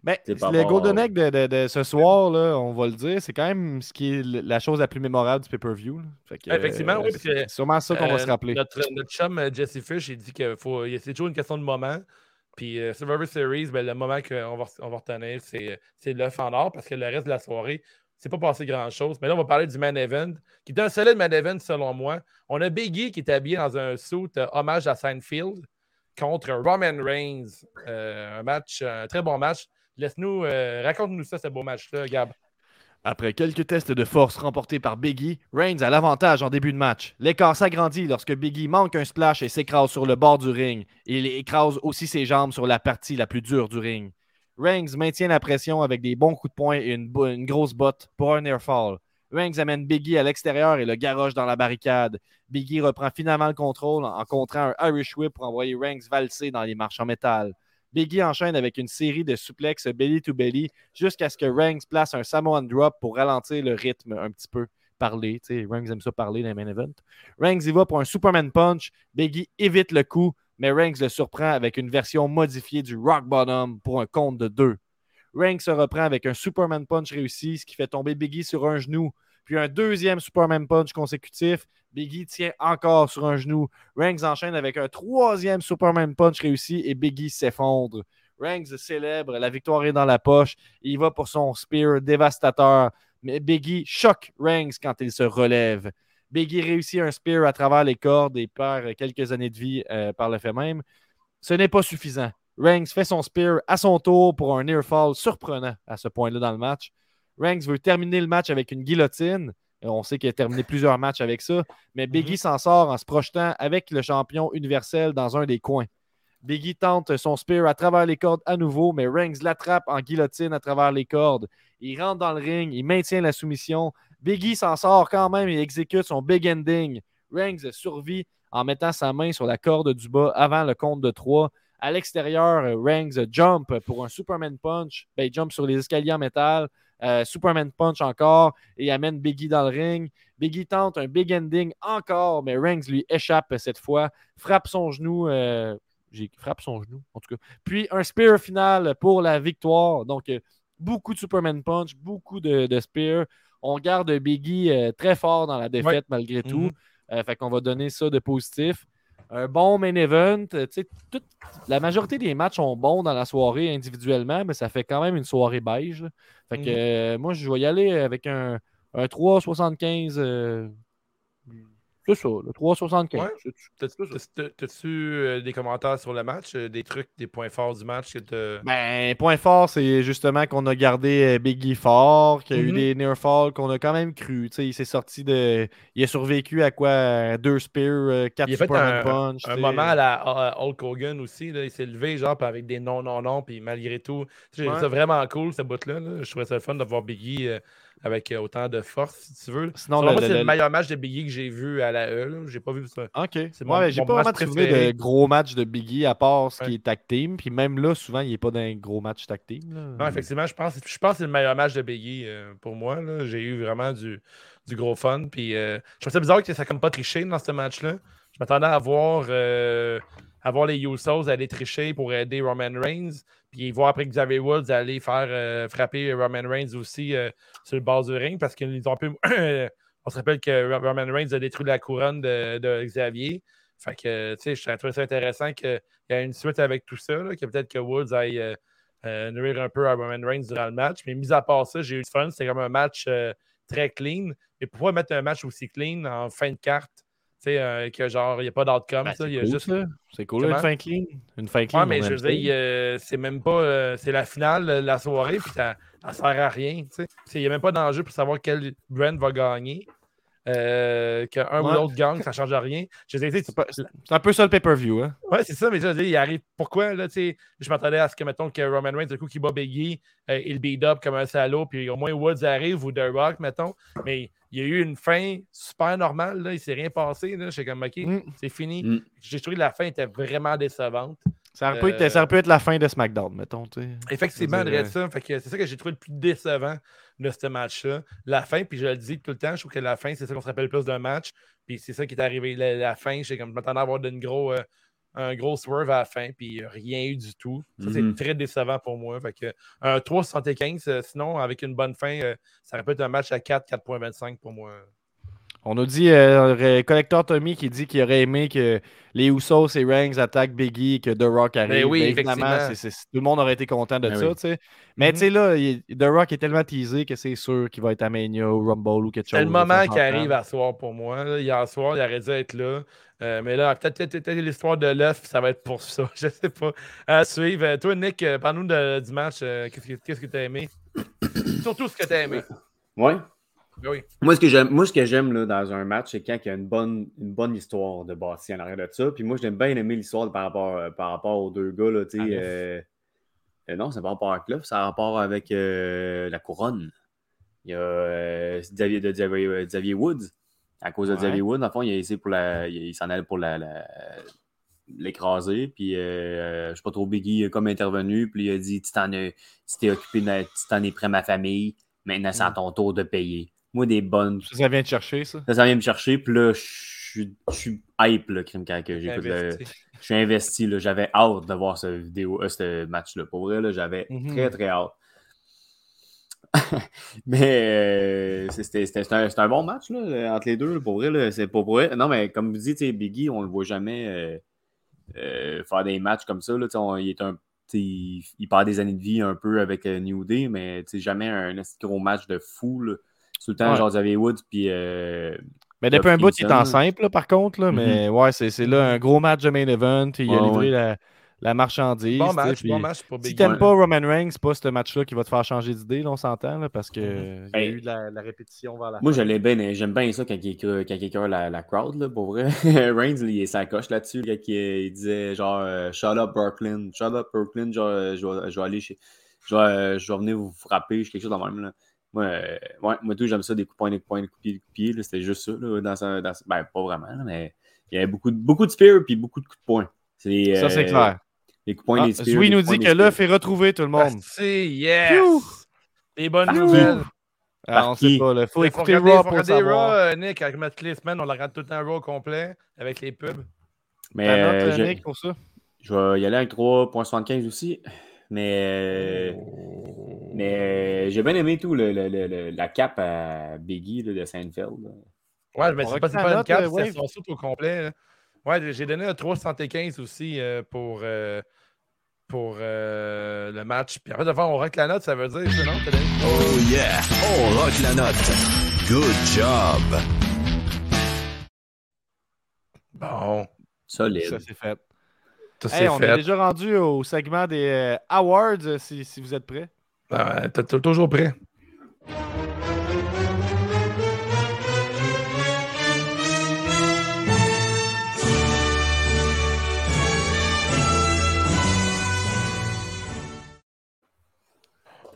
Ben, le Golden Egg de, de- de ce soir, là, on va le dire, c'est quand même ce qui est la chose la plus mémorable du pay-per-view. Effectivement, oui, euh, C'est sûrement ça qu'on va se Euh, rappeler. Notre, notre chum euh, Jesse Fish, il dit que faut- il- c'est toujours une question de moment. Puis euh, Survivor Series, ben, le moment qu'on va, on va retenir, c'est, c'est l'œuf en or parce que le reste de la soirée, c'est pas passé grand-chose. Mais là, on va parler du main event, qui est un solide main event selon moi. On a Biggie qui est habillé dans un suit euh, hommage à Seinfeld contre Roman Reigns. Euh, un match, un très bon match. Laisse-nous, euh, raconte-nous ça, ce beau match-là, Gab. Après quelques tests de force remportés par Biggie, Reigns a l'avantage en début de match. L'écart s'agrandit lorsque Biggie manque un splash et s'écrase sur le bord du ring. Il écrase aussi ses jambes sur la partie la plus dure du ring. Rangs maintient la pression avec des bons coups de poing et une, une grosse botte pour un airfall. Reigns amène Biggie à l'extérieur et le garoche dans la barricade. Biggie reprend finalement le contrôle en, contrant un Irish Whip pour envoyer Reigns valser dans les marches en métal. Biggie enchaîne avec une série de suplexes belly-to-belly jusqu'à ce que Reigns place un Samoan drop pour ralentir le rythme un petit peu. Parler, tu sais, Reigns aime ça parler dans les main event. Reigns y va pour un Superman Punch. Biggie évite le coup, mais Reigns le surprend avec une version modifiée du Rock Bottom pour un compte de deux. Rank se reprend avec un Superman Punch réussi, ce qui fait tomber Biggie sur un genou. Puis un deuxième Superman Punch consécutif. Biggie tient encore sur un genou. Ranks enchaîne avec un troisième Superman Punch réussi et Biggie s'effondre. Ranks célèbre, la victoire est dans la poche. Il va pour son spear dévastateur. Mais Biggie choque Ranks quand il se relève. Biggie réussit un spear à travers les cordes et perd quelques années de vie euh, par le fait même. Ce n'est pas suffisant. Ranks fait son spear à son tour pour un near fall surprenant à ce point-là dans le match. Ranks veut terminer le match avec une guillotine. On sait qu'il a terminé plusieurs matchs avec ça, mais Biggie mhm. s'en sort en se projetant avec le champion universel dans un des coins. Biggie tente son spear à travers les cordes à nouveau, mais Ranks l'attrape en guillotine à travers les cordes. Il rentre dans le ring, il maintient la soumission. Biggie s'en sort quand même et exécute son big ending. Ranks survit en mettant sa main sur la corde du bas avant le compte de 3. À l'extérieur, Ranks jump pour un Superman Punch. Ben, il jump sur les escaliers en métal. Euh, Superman Punch encore et amène Biggie dans le ring. Biggie tente un big ending encore, mais Ranks lui échappe cette fois, frappe son genou. Euh, j'ai frappe son genou, en tout cas. Puis un spear final pour la victoire. Donc, euh, beaucoup de Superman Punch, beaucoup de, spear. On garde Biggie très fort dans la défaite malgré tout. Mm-hmm. fait qu'on va donner ça de positif un bon main event. la majorité des matchs sont bons dans la soirée individuellement, mais ça fait quand même une soirée beige. Fait que, mhm. euh, moi, je vais y aller avec un, un 3,75 c'est ça, le 3,75. T'as-tu euh, des commentaires sur le match, euh, des trucs, des points forts du match que Ben, point fort, c'est justement qu'on a gardé euh, Biggie fort, qu'il y a eu mm-hmm. des near falls qu'on a quand même cru. il s'est sorti de. Il a survécu à quoi Deux spears, quatre il Superman Punch. Un, moment à la Hulk Hogan aussi, il s'est levé genre avec des non, non, non, puis malgré tout. J'ai trouvé ça vraiment cool, ce bout-là. Je trouvais ça le fun de voir Biggie avec euh, autant de force, si tu veux. Sinon, c'est le, meilleur match de Biggie que j'ai vu à la E. J'ai pas vu ça. OK. Moi, j'ai pas vraiment trouvé de gros match de Biggie à part ce qui est tag team. Puis même là, souvent, il n'est pas dans un gros match tag team. Non, effectivement, je pense, je pense que c'est le meilleur match de Biggie euh, pour moi. J'ai eu vraiment du, du gros fun. Puis euh, je trouve ça bizarre que ça comme pas triché dans ce match-là. Je m'attendais à voir avoir les Usos aller tricher pour aider Roman Reigns, puis voir après Xavier Woods aller faire euh, frapper Roman Reigns aussi euh, sur le bas du ring parce qu'ils ont peu. On se rappelle que Roman Reigns a détruit la couronne de, Xavier. Fait que, tu sais, je trouve ça intéressant qu'il y ait une suite avec tout ça, que peut-être que Woods aille euh, nourrir un peu à Roman Reigns durant le match. Mais mis à part ça, j'ai eu du fun. C'était comme un match très clean. Mais pourquoi mettre un match aussi clean en fin de carte? Sais, euh, que genre, il n'y a pas d'outcome. Ben, il juste... C'est cool, une fin clean. Une fin clean. Ouais, mais je veux dire, euh, c'est même pas. Euh, c'est la finale de la soirée, puis ça ne sert à rien. Il n'y a même pas d'enjeu pour savoir quel brand va gagner. Qu'un ou l'autre gagne, ça ne change rien. C'est un peu ça le pay-per-view. Hein? Ouais, c'est ça, mais je veux dire, il arrive. Pourquoi, là, tu sais, je m'attendais à ce que, mettons, que Roman Reigns, du coup, qui bat Biggie, il beat up comme un salaud, puis au moins Woods arrive ou The Rock, mettons. Mais il y a eu une fin super normale. Là. Il ne s'est rien passé. J'étais comme, OK, mm. c'est fini. Mm. J'ai trouvé que la fin était vraiment décevante. Ça aurait, pu être, ça être la fin de SmackDown, mettons. Effectivement, c'est ça. c'est ça que j'ai trouvé le plus décevant de ce match-là. La fin, puis je le dis tout le temps, je trouve que la fin, c'est ça qu'on se rappelle plus d'un match. Puis c'est ça qui est arrivé. La, fin, je m'attendais à avoir d'une gros. Euh, un gros swerve à la fin, puis rien eu du tout. Ça, c'est mhm. très décevant pour moi. Fait que, un 3,75, euh, sinon, avec une bonne fin, euh, ça aurait pu être un match à 4, 4,25 pour moi. On nous dit, euh, Collector Tommy qui dit qu'il aurait aimé que les Usos et Rangs attaquent Biggie, que The Rock arrive. Ben oui, ben, tout le monde aurait été content de ben ça. sais. Mais tu sais, là, The Rock est tellement teasé que c'est sûr qu'il va être à Mania ou Rumble ou quelque chose. C'est le moment qui arrive à soir pour moi. Hier soir, il aurait dû être là. Euh, mais là, peut-être l'histoire de l'œuf, ça va être pour ça. Je sais pas. À suivre. Euh, toi, Nick, euh, parle-nous du match. Qu'est-ce que tu as aimé? Surtout ce que tu as aimé. Ouais. Ben oui. Moi, ce que j'aime, moi, ce que j'aime dans un match, c'est quand il y a une bonne, une bonne histoire de bâti en arrière de ça. Puis moi, j'aime bien aimer l'histoire par rapport, par rapport aux deux gars. Là, Euh, non, ça n'a pas rapport avec l'offre, ça a rapport avec euh, la couronne. Il y a euh, Xavier, de Xavier, euh, Xavier Woods. À cause de Ouais. Xavier Woods, en fond, il a essayé pour la. Il, il s'en allait pour la. la- l'écraser, puis euh, je sais pas trop, Biggie comme intervenu, puis il a dit Tu t'en as- tu t'es occupé, de, tu t'en es près ma famille, maintenant c'est à Mm. ton tour de payer. Moi, des bonnes. Ça, ça vient de chercher, ça? Ça, ça vient me chercher, puis là, je suis- hype, le crime, quand j'écoute le, je suis investi. là. J'avais hâte de voir ce, vidéo, euh, ce match-là. Pour vrai, là, j'avais Mhm. très, très hâte. mais euh, c'était un, un bon match là, entre les deux. là, pour vrai, c'est pas pour vrai. Non, mais comme vous dites, Biggie, on le voit jamais euh, euh, faire des matchs comme ça. Là, on- il est un. tu sais, Il, il perd des années de vie un peu avec euh, New Day, mais jamais un, de gros match de fou. Tout le temps, Ouais. genre Xavier Woods, puis euh, Mais depuis un bout, il est en simple, là, par contre. Là, Mais ouais, c'est c'est là un gros match de main event. Il a livré ouais. la, la marchandise. Bon match, bon match pour Si Big t'aimes Ouais. pas Roman Reigns, c'est pas ce match-là qui va te faire changer d'idée, on s'entend, parce qu'il Mhm. y a Hey. eu de la, la répétition vers la Moi, l'ai bien, j'aime bien ça quand il il écœure la, la crowd, là, pour vrai. Reigns, il est sa coche là-dessus, là, qui, il disait genre euh, Shut up Brooklyn, shut up Brooklyn, genre, euh, je, vais, aller chez. Je vais, euh, je vais venir vous frapper, quelque chose dans le même. Là. Moi, euh, ouais, moi tout, j'aime ça, des coups de poing, des coups de poing, des coups de pied, des coups de pied. là, C'était juste ça, là, dans sa, dans sa- Ben, pas vraiment, là, mais il y avait beaucoup de, beaucoup de spears puis beaucoup de coups de poing. C'est, Ça, c'est euh, clair. Les coups de poing, Ah, des spears. Zoui nous dit que l'œuf est retrouvé, tout le monde. Merci, yes! Des bonnes nouvelles. Ah, on sait pas. Il faut écouter regarder, Raw faut pour regarder savoir. Raw, euh, Nick, avec Matt Cliffman, on le regarde tout le temps Raw complet avec les pubs. Mais Nick, pour ça? je vais y aller avec 3.75 aussi. Mais. euh, Mais euh, j'ai bien aimé tout le, le- le- le- la cape à Biggie là, de Seinfeld. là. Ouais, mais c'est pas, pas la une note, cap, euh, c'est son saut au complet. là. Ouais, j'ai donné un 3,75 aussi euh, pour, euh, pour euh, le match. Puis en fait, de faire on rock la note, ça veut dire non, Oh yeah, on rock la note. Good job. Bon, Solide. Ça, c'est fait. Hey, on est déjà rendu au segment des euh, awards, euh, si, si vous êtes prêts. T'es t'es toujours prêt.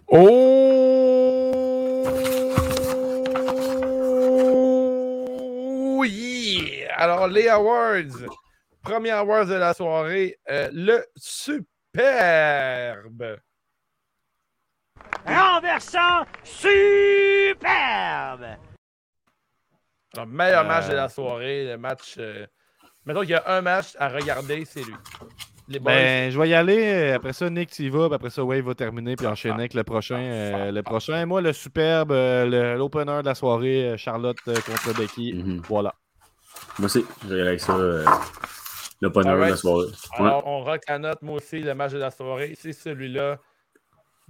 Oh yeah! Alors, les awards. Premier awards de la soirée, euh, le superbe. renversant superbe. Le meilleur Euh, match de la soirée, le match. euh, Mettons qu'il y a un match à regarder, c'est lui. Les boys. Ben, je vais y aller. Après ça, Nick, tu y vas. puis Après ça, Wave va terminer. Puis enchaîner avec le prochain. euh, le prochain. Moi, le superbe, euh, l'opener de la soirée, Charlotte euh, contre Becky. Mhm. Voilà. Moi aussi, je vais y aller avec ça. Le bonheur de la soirée. Ouais. Alors, on rock la note, moi aussi, le match de la soirée, c'est celui-là.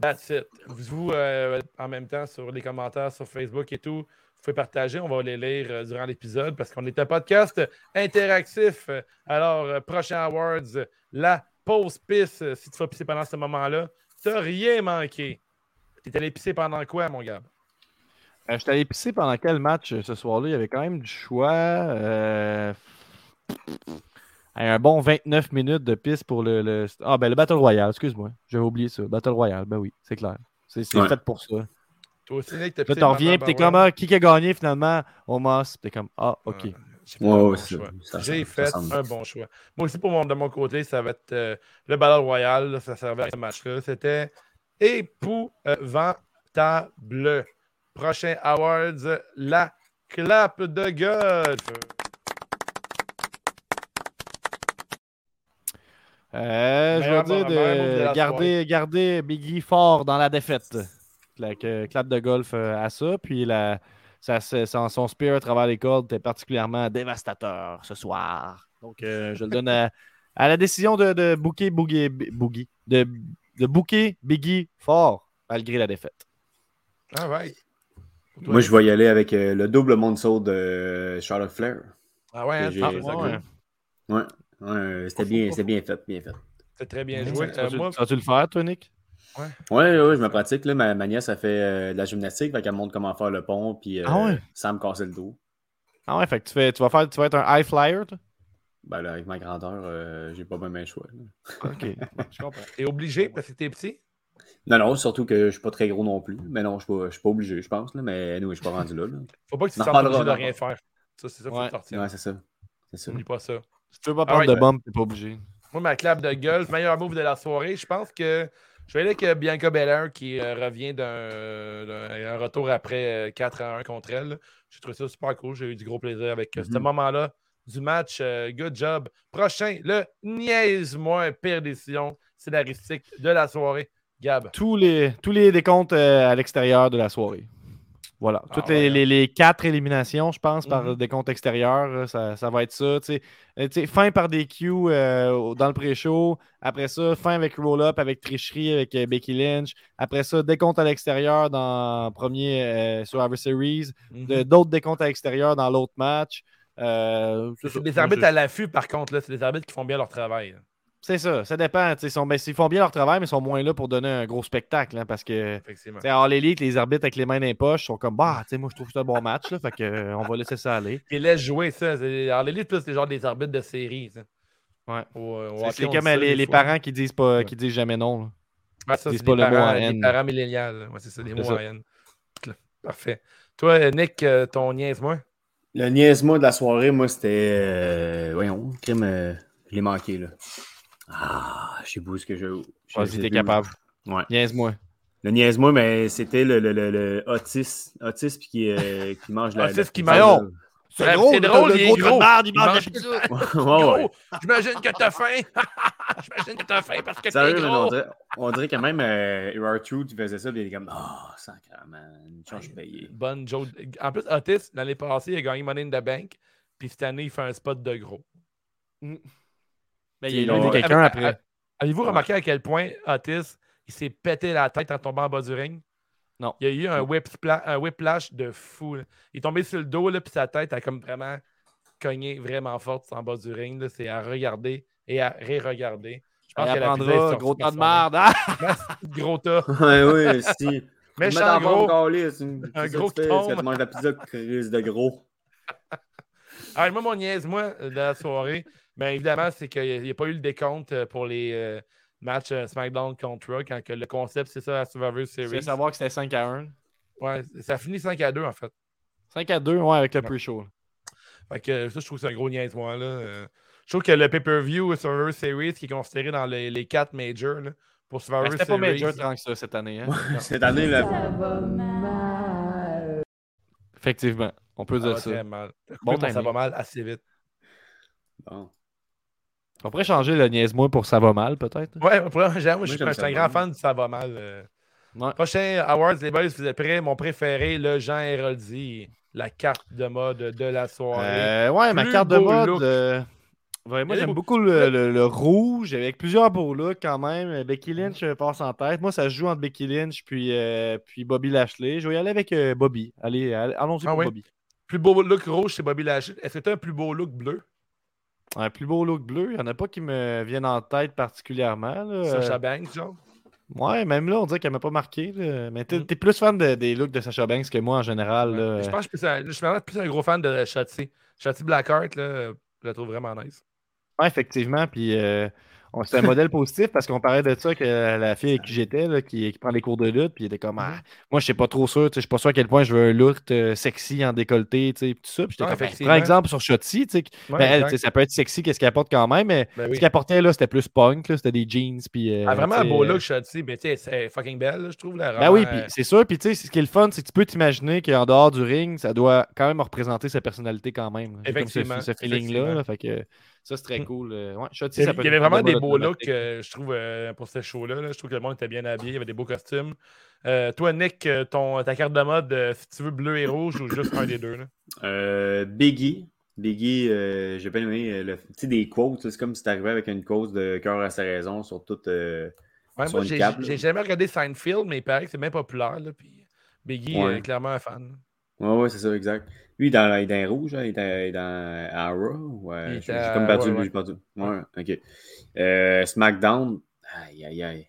That's it. Vous, euh, en même temps, sur les commentaires sur Facebook et tout, vous pouvez partager. On va les lire euh, durant l'épisode parce qu'on est un podcast interactif. Alors, euh, prochain Awards, la pause pisse. Si tu vas pisser pendant ce moment-là, tu n'as rien manqué. Tu es allé pisser pendant quoi, mon gars? Euh, je suis allé pisser pendant quel match ce soir-là? Il y avait quand même du choix. Un bon 29 minutes de piste pour le, le- Ah, ben le Battle Royale, excuse-moi. J'avais oublié ça. Battle Royale, ben oui, c'est clair. C'est Ouais. fait pour ça. Toi aussi, Nick, t'as Là, t'en reviens, puis t'es comme, ah, qui qui a gagné finalement? Omos. Puis t'es comme, ah, ok. Ouais, j'ai fait Ouais, un bon choix. ça. Ça J'ai semble- fait ça semble. un bon choix. Moi aussi, pour mon, de mon côté, ça va être euh, le Battle Royale. là, ça servait à ce match-là. C'était épouvantable. Prochain Awards, la clap de golf. Euh, je vais dire de garder, garder Biggie fort dans la défaite. La clap de golf euh, à ça. Puis la, ça, c'est- son, son spear à travers les cordes était particulièrement dévastateur ce soir. Donc, euh, je le donne à, à la décision de, de booker Boogie, Boogie, de, de booker Biggie fort malgré la défaite. All right. Pour toi, Moi, je vais y aller avec euh, le double moonsault de Charlotte Flair. Ah ouais, que j'ai- ça, Ah, ouais. Ouais. Ouais, c'était bien, c'était bien fait, bien fait. c'est très bien joué. Euh, vas-tu moi, vas-tu le faire, toi, Nick? Ouais, ouais, je me pratique. Là. Ma, ma nièce, a fait euh, de la gymnastique, fait qu'elle me montre comment faire le pont, puis euh, Ah ouais? sans me casser le dos. Ah ouais, fait que tu, fais, tu, vas faire, tu vas être un high flyer, toi? Ben là, avec ma grandeur, euh, j'ai pas bien le choix. là. Ok, je comprends. t'es obligé parce que t'es petit? Non, non, surtout que je suis pas très gros non plus. Mais non, je ne suis, pas obligé, je pense. Là, mais nous, je suis pas rendu là. là. Faut pas que tu te sentes obligé de rien faire. Ça, c'est ça, faut Ouais. que tu retiennes. Ouais, c'est ça. C'est ça. N'oublie pas ça. Si tu veux pas prendre de bombe, t'es pas obligé. Moi, ma clap de gueule, meilleur move de la soirée, je pense que je vais aller avec euh, Bianca Belair qui euh, revient d'un d'un- un retour après euh, 4 à 1 contre elle. J'ai trouvé ça super cool. J'ai eu du gros plaisir avec euh, ce Mhm. moment-là du match. Euh, good job. Prochain, le niaise-moi, pire décision scénaristique de la soirée. Gab. Tous les, tous les décomptes euh, à l'extérieur de la soirée. Voilà. Ah, Toutes ouais, les, les- les quatre éliminations, je pense, par Mhm. décompte extérieur, là, ça, ça va être ça. Euh, fin par des Q euh, dans le pré-show. Après ça, fin avec roll-up, avec tricherie, avec euh, Becky Lynch. Après ça, décompte à l'extérieur dans premier euh, Survivor Series. De- D'autres décomptes à l'extérieur dans l'autre match. Euh, c'est des arbitres à l'affût, par contre. C'est des arbitres qui font bien leur travail. là. C'est ça, ça dépend. tu sais, Ils, sont- ben, ils font bien leur travail, mais ils sont moins là pour donner un gros spectacle. hein, parce que All Elite, les arbitres avec les mains dans les poches sont comme Bah, tu sais, moi je trouve que c'est un bon match, là, fait que, euh, on va laisser ça aller. Ils laissent jouer ça. C'est- Alors, l'élite, plus, c'est genre des arbitres de série. ça. Ouais. Au- au C'est- hockey, C'est on comme les, les parents qui disent pas Ouais. qui disent jamais non. là. Ça, Ils c'est disent pas des le mot parents, haine. parents millénials. Ouais, c'est ça, des mots ça. en haine. Parfait. Toi, Nick, euh, ton niaise-moi? Le niaise-moi de la soirée, moi, c'était. euh, voyons, crime, euh, je l'ai manqué, là. Ah, je sais pas où ce que je. je Vas-y, sais t'es capable. Ouais. Niaise-moi. Le niaise-moi, mais c'était le, le, le, le Otis, Otis puis qui, euh, qui mange la. Otis qui là. C'est drôle, c'est drôle, il est gros. il mange Il la mange pizza. Ouais, ouais. Gros, j'imagine que t'as faim. j'imagine que t'as faim parce que t'es Sérieux, man, on gros. dirait, on dirait que même euh, Truth faisait ça, puis il est comme, oh, sacrément, une chance payée. Bonne Joe. En plus, Otis, l'année passée, il a gagné Money in the Bank. Puis cette année, il fait un spot de gros. Ben, Il il y a eu quelqu'un après. Avez-vous Ouais. remarqué à quel point Otis, il s'est pété la tête en tombant en bas du ring? Non. Il y a eu un, whip un whiplash de fou. là. Il est tombé sur le dos, là, puis sa tête a comme vraiment cogné vraiment forte en bas du ring. C'est à regarder et à ré-regarder. Je pense Elle que la pizza est apprendra, sortie gros tas de merde. Gros tas. Ouais, oui, si. Méchant gros. Un gros qui Quand tombe. tu manges de la pizza, crise de gros. Alors, moi, mon niaise-moi euh, de la soirée, bien évidemment, c'est qu'il n'y a pas eu le décompte euh, pour les euh, matchs euh, SmackDown contre Raw, quand que le concept, c'est ça, la Survivor Tu Series. savoir que c'était 5 à 1. Ouais, ça finit 5 à 2, en fait. 5 à 2, ouais, avec le pre-show. là. Fait que ça, je trouve que c'est un gros niaise-moi. Là. Euh, je trouve que le pay-per-view Survivor Series, qui est considéré dans les, les 4 majors, là, pour Survivor Ben, C'était pas Series. major tant que ça cette année. Hein? Cette année, là. Effectivement, on peut ça dire va ça. très mal. Bon Bon, ça va mal assez vite. Bon. On pourrait changer le niaise-moi pour ça va mal, peut-être. Ouais, pour moi, je suis un, grand fan du ça va mal. euh. Ouais. Prochain Awards, les boys, vous êtes prêts? Mon préféré, le Jean Héroldi, la carte de mode de la soirée. Euh, ouais, ma carte de mode. euh, ouais, moi, j'aime beaucoup le, le- le rouge, avec plusieurs beaux looks quand même. Becky Lynch euh, passe en tête. Moi, ça se joue entre Becky Lynch puis, euh, puis Bobby Lashley. Je vais y aller avec euh, Bobby. Allez, allez- allons-y Ah pour oui? Bobby. Plus beau look rouge, c'est Bobby Lashley. Est-ce que tu as un plus beau look bleu? Un plus beau look bleu, il n'y en a pas qui me viennent en tête particulièrement. là. Sacha Banks, genre? ouais, même là, on dirait qu'elle m'a pas marqué. là. Mais t'es Mm. t'es plus fan de- des looks de Sacha Banks que moi en général. là. Je pense que je suis plus un- je suis vraiment plus un gros fan de Shotzi. Shotzi Blackheart, là, je la trouve vraiment nice. Ouais, effectivement. Puis euh, c'est un modèle positif parce qu'on parlait de ça que la fille avec qui j'étais, là, qui, qui prend les cours de lutte, puis il était comme Mhm. Ah, Moi, je suis pas trop sûr, je suis pas sûr à quel point je veux un look euh, sexy en décolleté, tu sais, puis tout ça. Puis j'étais Ouais, comme, Ben, effectivement. prends exemple sur Shotzi, tu Ouais, ben, elle, ça peut être sexy, qu'est-ce qu'elle apporte quand même, mais Ben ce qu'elle apportait là, c'était plus punk, là, c'était des jeans. Puis, euh, Elle a vraiment un beau euh, look, Shotzi, mais tu c'est fucking belle, je trouve. Là, Ben oui, puis c'est sûr. Puis tu sais, ce qui est le fun, c'est que tu peux t'imaginer qu'en dehors du ring, ça doit quand même représenter sa personnalité quand même. comme ce- Effectivement, ce, feeling-là. effectivement. là, fait que ça, c'est très Mm. cool. euh, ouais, Il y ça avait, peut il y être avait une vraiment des beaux looks, euh, je trouve, euh, pour ce show-là. là. Je trouve que le monde était bien habillé. Il y avait des beaux costumes. Euh, toi, Nick, ton, ta carte de mode, euh, si tu veux bleu et rouge ou juste un des deux. Là? Euh, Biggie. Biggie, euh, j'ai bien aimé. euh, le- Tu sais, des quotes. C'est comme si t'arrivais avec une cause de cœur à sa raison sur toute. euh, Ouais, Sur moi, j'ai jamais regardé Seinfeld, mais il paraît que c'est bien populaire. Là, puis Biggie Ouais. est clairement un fan. Ouais, ouais, c'est ça, exact. Lui, il est dans, il est dans rouge, hein, il est dans, Raw. Ouais, j'ai comme perdu, ouais, lui, ouais. j'ai perdu. Ouais, ok. Euh, SmackDown, aïe, aïe, aïe.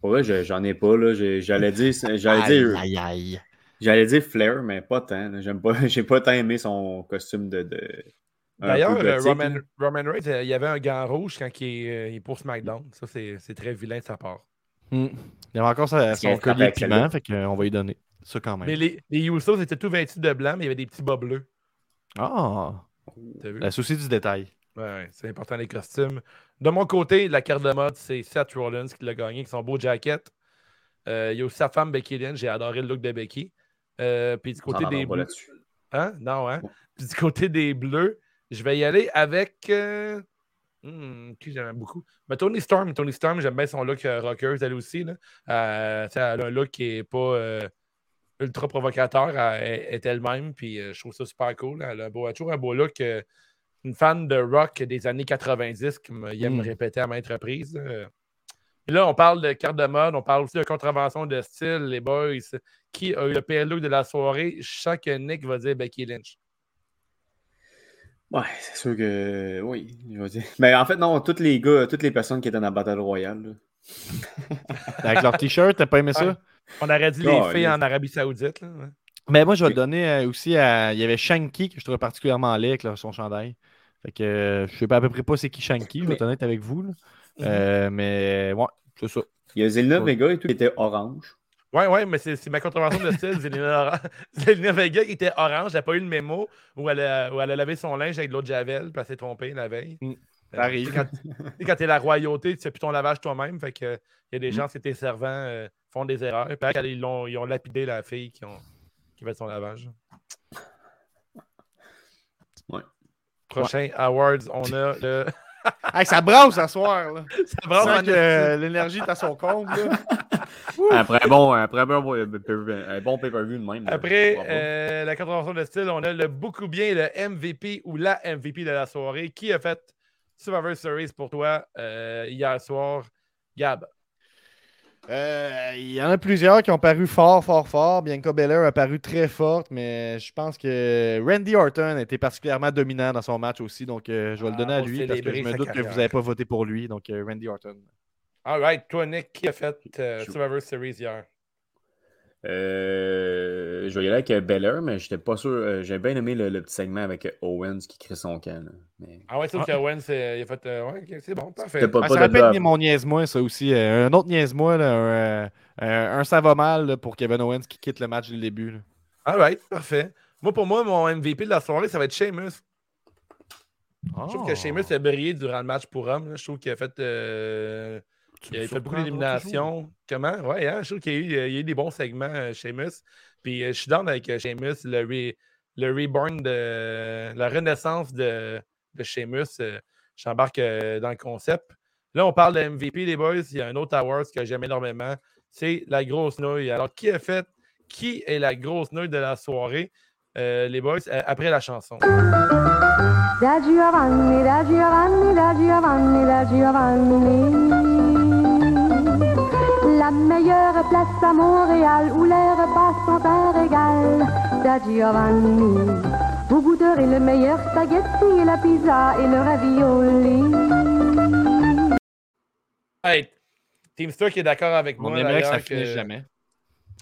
Pour vrai, je- j'en ai pas, là. J'allais dire, j'allais dire, Aïe, aïe, j'allais dire Flair, mais pas tant. J'aime pas, j'ai pas tant aimé son costume de. D'ailleurs, euh, Roman. Roman Reigns, euh, il y avait un gant rouge quand il est, il est pour SmackDown. Ça, c'est c'est très vilain de sa part. Hmm. Il y avait encore son collier piment, fait qu'on va lui donner. Ça quand même. Mais les, les Usos étaient tout vêtus de blanc, mais il y avait des petits bas bleus. Ah! T'as vu? La souci du détail. Ouais, ouais, c'est important les costumes. De mon côté, la carte de mode, c'est Seth Rollins qui l'a gagné avec son beau jacket. Euh, il y a aussi sa femme Becky Lynch. J'ai adoré le look de Becky. Euh, puis du côté des bleus. Hein? Non, hein? Puis du côté des bleus, je vais y aller avec. euh, hmm, qui j'aime beaucoup? Ben, Tony Storm. Tony Storm, j'aime bien son look euh, rocker, elle aussi. Là. Euh, elle a un look qui n'est pas euh, ultra provocateur. Est- elle-même. Puis euh, je trouve ça super cool. Elle a, un beau, elle a toujours un beau look. euh, une fan de rock des années 90, comme il aime Mm. répéter à maintes reprises. là. Et là, on parle de carte de mode, on parle aussi de contravention de style, les boys. Qui a eu le pire look de la soirée? Je sens que Nick va dire Becky Lynch. Ouais, c'est sûr que. Oui, je vais dire. Mais en fait, non, tous les gars, toutes les personnes qui étaient dans la Battle Royale. là. Avec leur t-shirt, t'as pas aimé ça? On aurait dit les Oh, filles en Arabie Saoudite. Là. Mais moi, je vais Oui. le donner euh, aussi à. Il y avait Shanky que je trouvais particulièrement laid avec son chandail. Fait que euh, je sais pas à peu près pas c'est qui Shanky, je vais être honnête avec vous. là. Euh, mais ouais, c'est ça. Il y a Zelina Ouais. Vega et tout qui était orange. Ouais, ouais, mais c'est c'est ma contravention de style. Zelina, Vega qui était orange, elle n'a pas eu le mémo où elle, a, où elle a lavé son linge avec de l'eau de Javel, puis elle s'est trompée la veille. Mm. Ça arrive. Quand, quand t'es la royauté, tu fais plus ton lavage toi-même. Fait que il y a des gens, c'est tes servants, euh, font des erreurs. Puis ils, l'ont- ils ont lapidé la fille qui, ont, qui fait son lavage. Ouais. Prochain Awards, on a le. Hey, ça brasse ce soir. Là. Ça brasse que l'énergie est à son compte. Là. Après, bon, après un bon, pay- un bon pay-per-view de même. Après euh, la contravention de style, on a le beaucoup bien le MVP ou la MVP de la soirée. Qui a fait Survivor Series pour toi euh, hier soir? Gab? Euh, Il y en a plusieurs qui ont paru fort, fort, fort. Bianca Belair a paru très forte, mais je pense que Randy Orton a été particulièrement dominant dans son match aussi. Donc, euh, je vais le donner Ah, à pour lui parce que je me doute que vous n'avez pas voté pour lui. Donc, Randy Orton. All right, toi, Nick, qui a fait Survivor Series hier? Euh, je vais y aller avec Beller, mais j'étais pas sûr. euh, J'ai bien aimé le, le petit segment avec euh, Owens qui crée son camp. là. Mais Ah ouais, sauf que Owen, c'est- il a fait. euh, ouais, c'est bon, parfait. pas, Ah, pas ça rappelle mon niaise-moi, ça aussi. Euh, un autre niaise-moi, là, un, euh, ça va mal là, pour Kevin Owens qui quitte le match dès le début. là. All right, parfait. Moi, pour moi, mon MVP de la soirée, ça va être Sheamus. Je trouve que Oh. Sheamus a brillé durant le match pour homme. Je trouve qu'il a fait. Euh, Il me a fait beaucoup d'éliminations. Comment? Ouais, hein, je trouve qu'il y, a eu- il y a eu des bons segments, euh, Sheamus. Puis euh, je suis down avec euh, Sheamus, le, re- le reborn de la renaissance de, de Sheamus. euh, J'embarque euh, dans le concept. Là, on parle de MVP, les boys. Il y a un autre award que j'aime énormément. C'est la grosse nouille. Alors, qui a fait qui est la grosse nouille de la soirée? Euh, les boys, euh, après la chanson? Da Giovanni, da Giovanni, da Giovanni, da Giovanni. Meilleure place à Montréal où les repas sont un régal. Da Giovanni. Vous goûterez le meilleur spaghetti et la pizza et le ravioli. Hey, Teamster qui est d'accord avec On moi. aimerait que ça finisse que- jamais.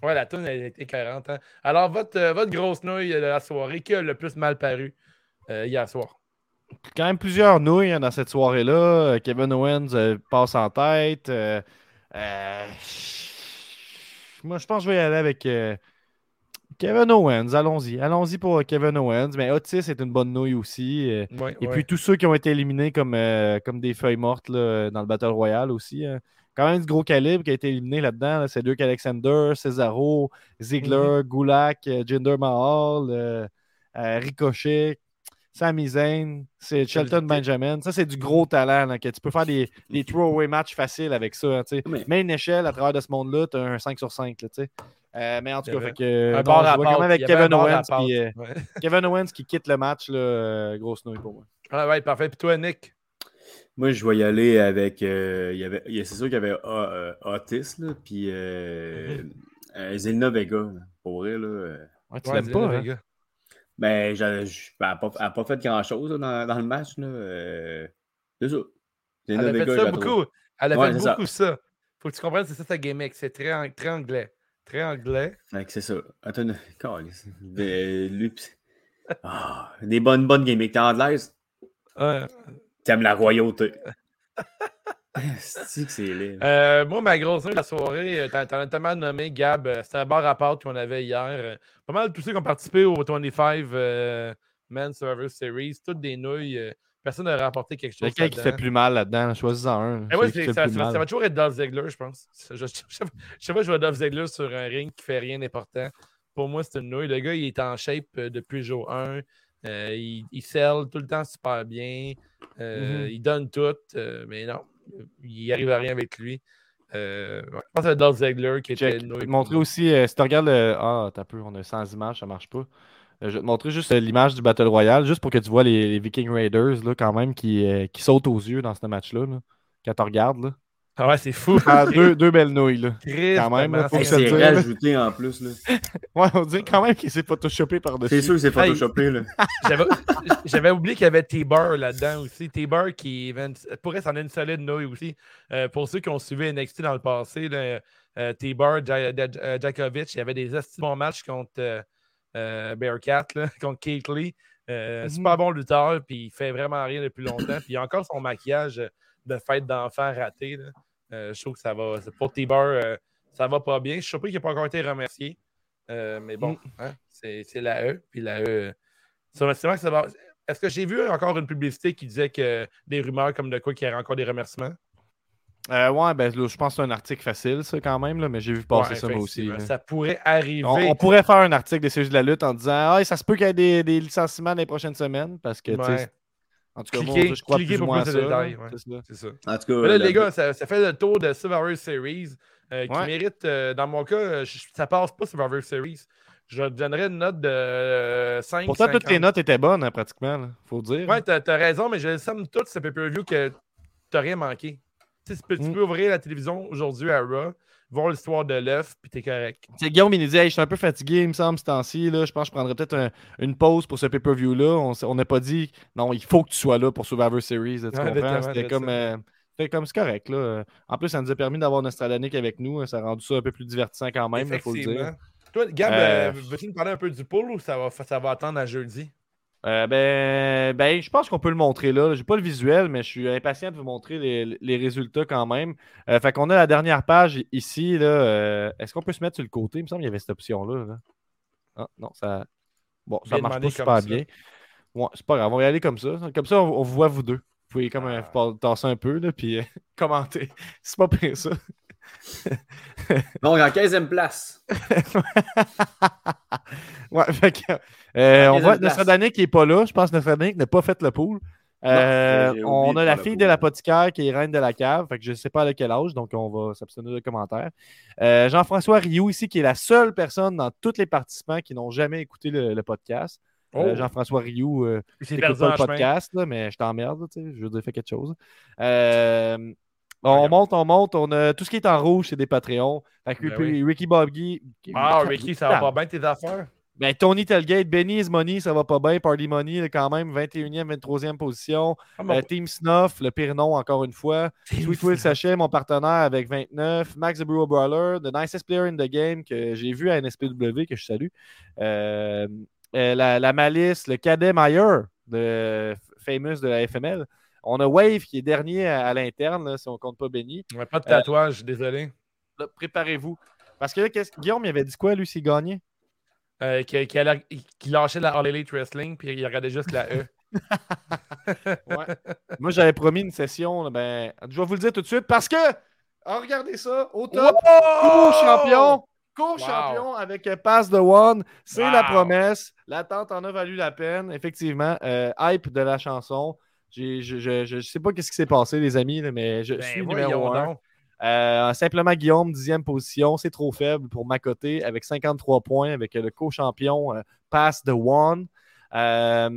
Ouais, la tune elle était 40 ans. Alors, votre, euh, votre grosse nouille de la soirée, qui a le plus mal paru euh, hier soir? quand même plusieurs nouilles hein, dans cette soirée-là. Euh, Kevin Owens euh, passe en tête. Euh, moi, je pense que je vais y aller avec euh, Kevin Owens. Allons-y. Allons-y pour Kevin Owens. Mais Otis est une bonne nouille aussi. euh, Ouais, et ouais. puis tous ceux qui ont été éliminés comme, euh, comme des feuilles mortes là, dans le Battle Royale aussi. hein. Quand même du gros calibre qui a été éliminé là-dedans. là. C'est Luke Alexander, Cesaro, Ziggler, Gulak, euh, Jinder Mahal, euh, euh, Ricochet, Sami Zayn, c'est Shelton Benjamin. Ça, c'est du gros talent. là, que tu peux faire des, des throwaway matchs faciles avec ça. hein, tu sais. Mais- Mais une échelle, à travers de ce monde-là, tu as un 5 sur 5. Là, tu sais. Euh, mais en tout cas, fait que, Un je vois quand même avec Kevin Owens, puis, euh, Ouais. Kevin Owens qui quitte le match, là, euh, grosse nouille pour moi. Ah ouais, parfait. Puis toi, Nick? Moi, je vais y aller avec. euh, il y avait, c'est sûr qu'il y avait ah, euh, Otis, là, puis euh, euh, Zelina Vega. là, Pour vrai, là. euh, Ouais, tu Ouais, l'aimes pas, hein? Ben, je- elle n'a pas, pas fait grand-chose dans, dans le match. Là. euh, c'est ça. Elle a fait ça beaucoup. Elle a Ouais, fait ça. beaucoup ça. Faut que tu comprennes, c'est ça sa gimmick. C'est très, très anglais. Très anglais. C'est ça. Attends. Ben, lui, Ah, des bonnes, bonnes gimmicks. T'es anglaise, Ouais. t'aimes la royauté. C'est. Euh, moi, ma grosse note de la soirée, euh, t'en as tellement nommé, Gab. euh, C'était un bar à part qu'on avait hier. Pas mal de tous ceux qui ont participé au 25 euh, Men Survivor Series. Toutes des nouilles. euh, Personne n'a rapporté quelque chose. Lequel qui fait plus mal là-dedans? Choisis-en un. Eh ouais, ça, va toujours être Dolph Ziggler, je pense. Je, je, je- je sais pas, je vois Dolph Ziggler sur un ring qui fait rien d'important. Pour moi, c'est une nouille. Le gars, il est en shape depuis jour 1. Euh, il, il sell tout le temps super bien. Euh, Mhm. Il donne tout. euh, mais non, il arrive à rien avec lui. Euh, je pense c'est Dolph Ziggler qui était Check. Je vais te montrer aussi, euh, si tu regardes le. Ah, t'as peu, on a 100 images, ça marche pas. Euh, je vais te montrer juste l'image du Battle Royale, juste pour que tu vois les, les Viking Raiders, là, quand même, qui, qui sautent aux yeux dans ce match-là. là. Quand tu regardes, là. Ah ouais, c'est fou. Ah, deux, deux belles nouilles, là. Quand même, là, faut que c'est- ça c'est rajouté en plus. Là. Ouais, on dirait quand même qu'il s'est photoshopé par-dessus. C'est sûr que c'est photoshopé. Là. J'avais oublié qu'il y avait T-Bar là-dedans aussi. T-Bar qui pourrait s'en être une solide nouille aussi. Euh, pour ceux qui ont suivi NXT dans le passé, euh, T-Bar, Ja- Ja- Ja- Djokovic, il y avait des bons matchs contre euh, euh, Bearcat, là, contre Kate Lee. Euh, Mhm. Super bon lutteur, puis il fait vraiment rien depuis longtemps. Puis il a encore son maquillage de fête d'enfant raté. là. Euh, je trouve que ça va. Pour T-Bar, euh, ça va pas bien. Je suis surpris qu'il n'ait pas encore été remercié. Euh, mais bon, hein, c'est la E. Puis la E. ça- c'est vrai que ça va. Est-ce que j'ai vu encore une publicité qui disait que des rumeurs comme de quoi qu'il y aurait encore des remerciements? Euh, ouais, ben, je pense que c'est un article facile, ça, quand même, là, mais j'ai vu passer Ouais, ça, moi aussi. là. Ça pourrait arriver. On, on pourrait faire un article des sujets de la lutte en disant Ah, ça se peut qu'il y ait des, des licenciements dans les prochaines semaines parce que, Ouais, en tout cas, moi, je crois cliquez plus ou pour plus ça. de détails, là. ouais. C'est ça. ça. En tout cas, Mais là, la- les gars, ça, ça fait le tour de Survivor Series euh, qui Ouais. mérite, euh, dans mon cas, euh, je- ça passe pas Survivor Series. Je donnerais une note de euh, 5. Pourtant, toutes les notes étaient bonnes, hein, pratiquement, là, faut dire. Ouais, t'as as raison, mais je somme tout ce pay-per-view que t'as rien manqué. Tu sais, tu peux, tu Mm. peux ouvrir la télévision aujourd'hui à Raw, voir l'histoire de l'œuf, puis t'es correct. Sais, Guillaume, il nous dit Hey, Je suis un peu fatigué, il me semble, ce temps-ci. Je pense que je prendrais peut-être un- une pause pour ce pay-per-view-là. On n'a pas dit Non, il faut que tu sois là pour Survivor Series. Tu comprends? C'était c'est comme. euh, c'était comme c'est correct. Là. En plus, ça nous a permis d'avoir Nostradanic avec nous. Ça a rendu ça un peu plus divertissant quand même, il faut le dire. Toi, Gab, Euh, euh, veux-tu nous parler un peu du pool ou ça va, ça va attendre à jeudi? Euh, ben, ben, je pense qu'on peut le montrer là. J'ai pas le visuel, mais je suis impatient de vous montrer les, les résultats quand même. Euh, fait qu'on a la dernière page ici. Là, euh, Est-ce qu'on peut se mettre sur le côté? Il me semble qu'il y avait cette option-là. là. Ah, non, ça. Bon, ça marche pas super bien. Ouais, c'est pas grave, on va y aller comme ça. Comme ça, on, voit vous deux. Vous pouvez comme euh, Ah. tasser un peu, là, puis euh, commenter. C'est pas pire ça. Donc, en 15e place. Ouais, fait que, euh, on voit. Nostradanic qui n'est pas là. Je pense que Nostradanic n'a pas fait le pool. Euh, on de a la fille de l'apothicaire qui est reine de la cave. Fait que je ne sais pas à quel âge, donc on va s'abstenir de commentaires. Euh, Jean-François Rioux ici, qui est la seule personne dans tous les participants qui n'ont jamais écouté le, le podcast. Euh, Oh, Jean-François Rioux, euh, c'est pas le podcast, là, mais je t'emmerde, tu sais, je veux dire, fais quelque chose. On monte, on monte, on a tout ce qui est en rouge, c'est des Patreons. Fait que Ben Ricky, oui. Ricky Bobby. Ah, Ricky, ça va pas bien tes affaires? Ben, Tony Telgate, Benny's Money, ça va pas bien. Party Money, quand même, 21e, 23e position. Ah, mon- Euh, Team Snuff, le pire nom, encore une fois. Sweet Will Sachet, mon partenaire, avec 29. Max the Brewer Brawler, The Nicest Player in the Game, que j'ai vu à NSPW, que je salue. Euh, euh, la, la Malice, le cadet Meyer, de Famous de la FML. On a Wave qui est dernier à, à l'interne, là, si on compte pas Benny. Ouais, pas de tatouage, désolé. Là, Préparez-vous. Parce que là, qu'est-ce- Guillaume, il avait dit quoi, lui, s'il gagnait? Euh, qui, qui allait- qui lâchait la All Elite Wrestling, puis il regardait juste la E. Ouais. Moi, j'avais promis une session. ben, je vais vous le dire tout de suite parce que, oh, regardez ça, au top, co-champion, co-champion avec euh, Pass the One, c'est Wow. la promesse. L'attente en a valu la peine, effectivement. Euh, hype de la chanson. Je, je sais pas qu'est-ce qui s'est passé, les amis, là, mais je Ben, suis numéro un. Euh, simplement Guillaume, dixième position, c'est trop faible pour ma côté avec 53 points avec euh, le co-champion euh, Pass the One. Euh,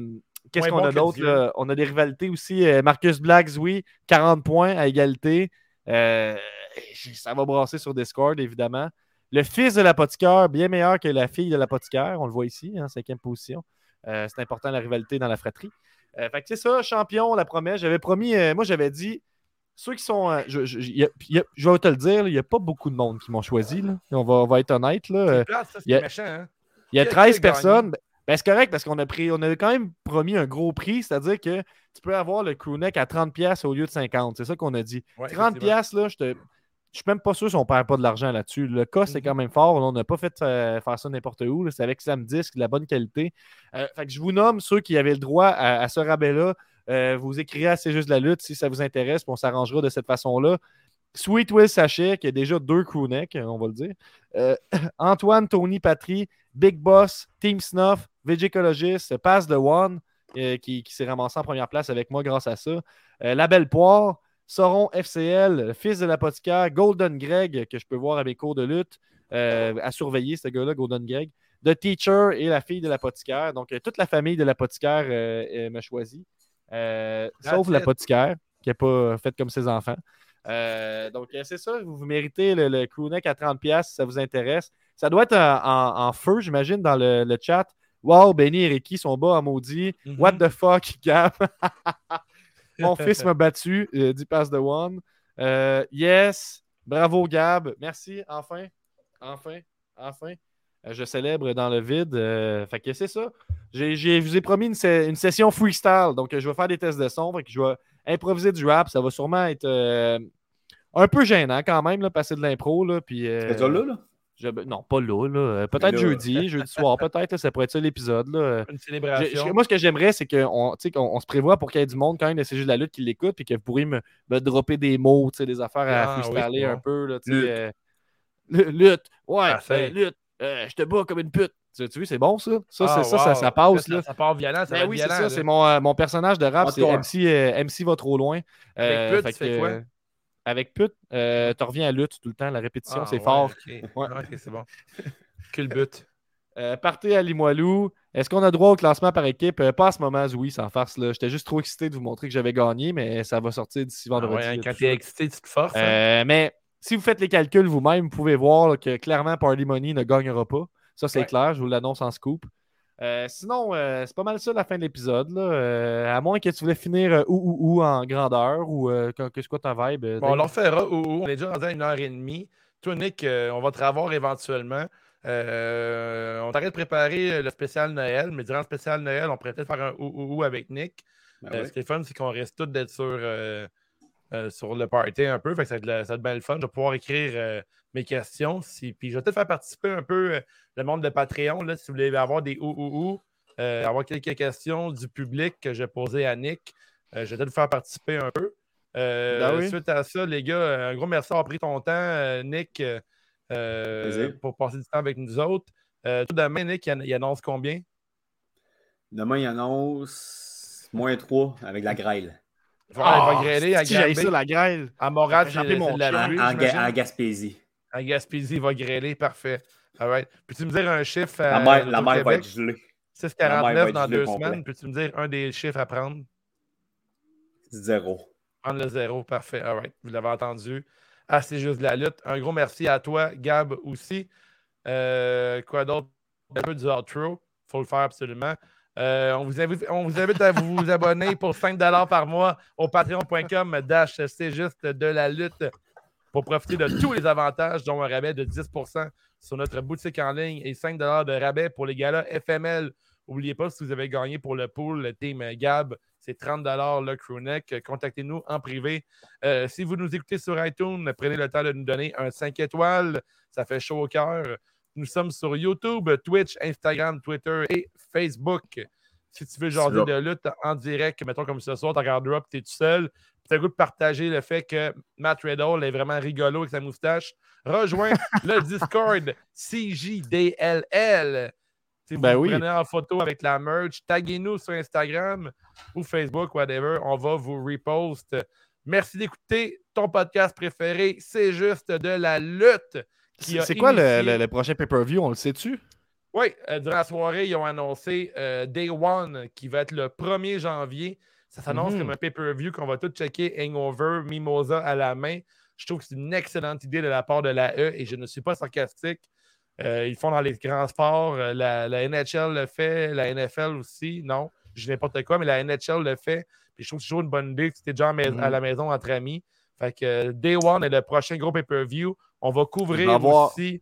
Qu'est-ce qu'on bon a d'autre? On a des rivalités aussi. Marcus Black, oui, 40 points à égalité. Ça va brasser sur Discord, évidemment. Le fils de l'apothicaire, bien meilleur que la fille de l'apothicaire. On le voit ici, en cinquième position. C'est important la rivalité dans la fratrie. Euh, fait que c'est ça, champion, la promesse. J'avais promis, euh, moi j'avais dit, ceux qui sont. euh, je, je- il y a- il y a- je vais te le dire, il n'y a pas beaucoup de monde qui m'ont choisi. là. On, va, on va être honnête. Là. C'est plate, ça, c'est y a- méchant, hein? il y a Qui a- 13 qui a gagné? personnes. Ben, Ben, c'est correct parce qu'on a pris, on avait quand même promis un gros prix, c'est-à-dire que tu peux avoir le crewneck à 30$ au lieu de 50$. C'est ça qu'on a dit. Ouais, 30$, là, je te. Je suis même pas sûr si on perd pas de l'argent là-dessus. Le cost est Mhm. quand même fort. On n'a pas fait euh, faire ça n'importe où. C'est avec Sam Disc, de la bonne qualité. Euh, fait que je vous nomme ceux qui avaient le droit à, à ce rabais-là. Euh, vous écrirez à C'est juste la lutte si ça vous intéresse, puis on s'arrangera de cette façon-là. Sweet Will Sachet, qui a déjà deux crewnecks, on va le dire. Euh, Antoine, Tony, Patry, Big Boss, Team Snuff, Végicologiste, Pass the One, euh, qui, qui s'est ramassé en première place avec moi grâce à ça. La Belle Poire, Sauron FCL, Fils de l'apothicaire, Golden Greg, que je peux voir à mes cours de lutte, euh, à surveiller ce gars-là, Golden Greg. The Teacher et la fille de l'apothicaire. Donc, euh, toute la famille de l'apothicaire euh, m'a choisi. Sauf l'apothicaire, qui n'a pas fait comme ses enfants. Donc, c'est ça, vous, méritez le, le crewneck à 30$ si ça vous intéresse. Ça doit être en, en- en feu, j'imagine, dans le, le chat. Wow, Benny et Ricky sont bas à maudit. Mhm. What the fuck, Gab? Mon fils m'a battu, euh, dit Pass the One. Euh, yes, bravo Gab. Merci, enfin, enfin, enfin. Euh, je célèbre dans le vide. euh, fait que c'est ça. Je vous ai promis une, se- une session freestyle. Donc, euh, je vais faire des tests de son. Fait je vais improviser du rap. Ça va sûrement être euh, un peu gênant quand même, passer de l'impro. Euh, là? Je- non, pas là. là. Euh, Peut-être là, jeudi, jeudi soir. Peut-être, ça pourrait être ça l'épisode. Là. Une célébration. je- moi, ce que j'aimerais, c'est qu'on tu sais, qu'on- on se prévoit pour qu'il y ait du monde quand même de C'est juste de la lutte qui l'écoute, puis que vous pourriez me, me dropper des mots, tu sais, des affaires à Ah, oui, un peu. Là, tu sais, Lutte. euh, lu- lutte. Ouais, Parfait. euh, lutte. Euh, je te bats comme une pute. Tu, tu vois, c'est bon, ça? Ça, Ah, ça, ça, passe. Ça, Là. ça part violent, ça Ben va oui, être c'est violent. ça. C'est mon, euh, mon personnage de rap, c'est. MC, euh, MC va trop loin. Euh, pute, fait tu fais que, quoi? Avec pute, euh, tu reviens à lutte tout le temps. La répétition, Ah, c'est ouais, fort. ok. Ouais. Ah, c'est bon. Culbut. Euh, partez à Limoilou. Est-ce qu'on a droit au classement par équipe? Euh, pas à ce moment, oui, sans farce. là. J'étais juste trop excité de vous montrer que j'avais gagné, mais ça va sortir d'ici Ah vendredi. ouais, hein, quand tu es excité, tu te forces. hein. Mais si vous faites les calculs vous-même, vous pouvez voir là, que clairement Party Money ne gagnera pas. Ça, c'est clair. Je vous l'annonce en scoop. Euh, sinon, euh, c'est pas mal ça la fin de l'épisode. là. Euh, à moins que tu voulais finir euh, où, où, où en grandeur ou euh, que- que c'est quoi ta vibe? euh, Bon, on leur fera. où- où. On est déjà rendu à une heure et demie. Toi, Nick, euh, on va te revoir éventuellement. Euh, on t'arrête de préparer le spécial Noël, mais durant le spécial Noël, on pourrait peut-être faire un ou, ou, ou avec Nick. Ben Euh, ouais. Ce qui est fun, c'est qu'on reste tous d'être sur, euh, sur le party un peu. Fait que ça va être, le- ça va être bien le fun. Je vais pouvoir écrire euh, mes questions. Si, puis je vais peut-être faire participer un peu euh, le monde de Patreon. Là, si vous voulez avoir des ou ou ou, avoir quelques questions du public que je vais poser à Nick. Je vais peut-être vous faire participer un peu. Ben oui. Suite à ça, les gars, un gros merci d'avoir pris ton temps, Nick, pour passer du temps avec nous autres. Tout demain, Nick, il, il annonce combien? Demain, il annonce moins 3 avec la grêle. Il va, il va Ah, grêler à si, j'ai Granby. ça, la grêle. À Montréal, c'est mon de la pluie, en Gaspésie. En Gaspésie, il va grêler. Parfait. All right. Peux-tu me dire un chiffre La à mer, la mer va être gelée. 6,49 va être dans deux semaines. Peux-tu me dire un des chiffres à prendre? Zéro. Prendre le zéro. Parfait. All right. Vous l'avez entendu. Ah, c'est juste de la lutte. Un gros merci à toi, Gab, aussi. Euh, quoi d'autre? Un peu du outro. Il faut le faire absolument. Euh, on, vous invite, à vous abonner pour 5 par mois au patreon.com dash c'est juste de la lutte pour profiter de tous les avantages, dont un rabais de 10% sur notre boutique en ligne et 5 de rabais pour les galas FML. N'oubliez pas, si vous avez gagné pour le pool, le team Gab, c'est 30 le crewneck. Contactez-nous en privé. Euh, si vous nous écoutez sur iTunes, prenez le temps de nous donner un 5 étoiles. Ça fait chaud au cœur. Nous sommes sur YouTube, Twitch, Instagram, Twitter et Facebook. Si tu veux jaser de lutte en direct, mettons comme ce soir, tu regardes up, tu es tout seul, tu as le goût de partager le fait que Matt Riddle est vraiment rigolo avec sa moustache, rejoins le Discord CJDLL. Si vous Ben vous oui. prenez en photo avec la merch, taguez-nous sur Instagram ou Facebook, whatever. On va vous repost. Merci d'écouter ton podcast préféré. C'est juste de la lutte. C'est quoi le, initié- le- le prochain pay-per-view? On le sait-tu? oui, euh, durant la soirée, ils ont annoncé euh, Day One qui va être le 1er janvier. Ça s'annonce Mhm. comme un pay-per-view qu'on va tout checker Hangover, Mimosa à la main. Je trouve que c'est une excellente idée de la part de la E et je ne suis pas sarcastique. Euh, ils font dans les grands sports. La, la NHL le fait, la NFL aussi. Non, je dis n'importe quoi, mais la NHL le fait. Puis je trouve que c'est toujours une bonne idée si tu es déjà à, mais- Mhm. à la maison entre amis. Fait que Day One est le prochain gros pay-per-view. On va couvrir avoir- aussi.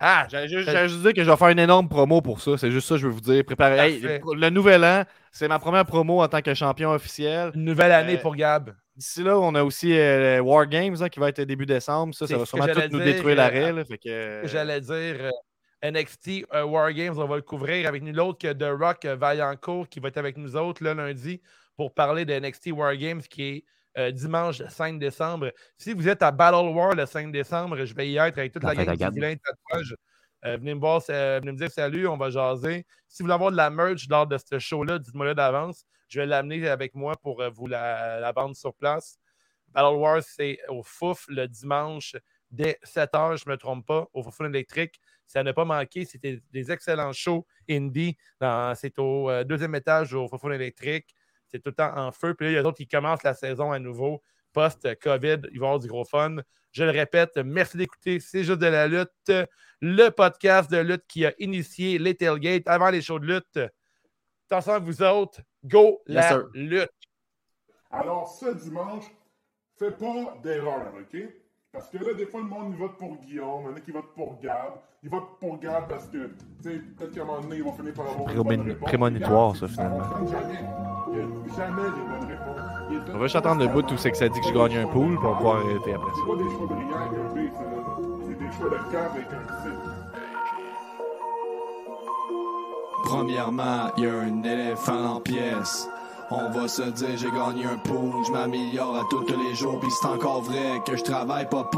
Ah, J'allais juste, dire que je vais faire une énorme promo pour ça. C'est juste ça que je veux vous dire. Préparez. Hey, le nouvel an, c'est ma première promo en tant que champion officiel. une nouvelle année Euh, pour Gab. D'ici là, on a aussi euh, War Games hein, qui va être début décembre. Ça, ça va sûrement tout nous détruire euh, l'arrêt. fait que, euh, J'allais dire euh, NXT euh, War Games, on va le couvrir avec nul autre que The Rock euh, Vaillancourt qui va être avec nous autres le lundi pour parler de NXT War Games qui est euh, dimanche 5 décembre. Si vous êtes à Battle War le 5 décembre, je vais y être avec toute la, La gang du vilain tatouage. Euh, venez me voir, euh, venez me dire salut, on va jaser. Si vous voulez avoir de la merch lors de ce show-là, dites-moi là d'avance. Je vais l'amener avec moi pour vous la, la vendre sur place. Battle Wars, c'est au Fouf le dimanche dès 7h, je ne me trompe pas, au Fouf électrique. Ça n'a pas manqué. C'était des excellents shows indie. C'est au deuxième étage au Fouf électrique. C'est tout le temps en feu. Puis là, il y a d'autres qui commencent la saison à nouveau. Post-COVID, il va y avoir du gros fun. Je le répète, merci d'écouter C'est juste de la lutte, le podcast de lutte qui a initié les tailgates avant les shows de lutte. Attention à vous autres, go Yes, la sir. lutte! Alors, ce dimanche, fais pas d'erreur, OK? Parce que là, des fois, le monde, il vote pour Guillaume, il y en a qui votent pour Gab. Ils votent pour Gab parce que, tu sais, peut-être qu'à un moment donné, ils vont finir par avoir une Prémoni- bonne réponse. prémonitoire, ça, finalement. jamais. Il les bonnes réponses. Il On va juste attendre le bout où c'est que ça dit que je gagne un pool, va pouvoir arrêter après C'est pas des choix brillants avec un B. C'est des choix de cave avec un C. Premièrement, y a un éléphant en pièces. On va se dire j'ai gagné un pool, je m'améliore à tous les jours, puis c'est encore vrai que je travaille pas pour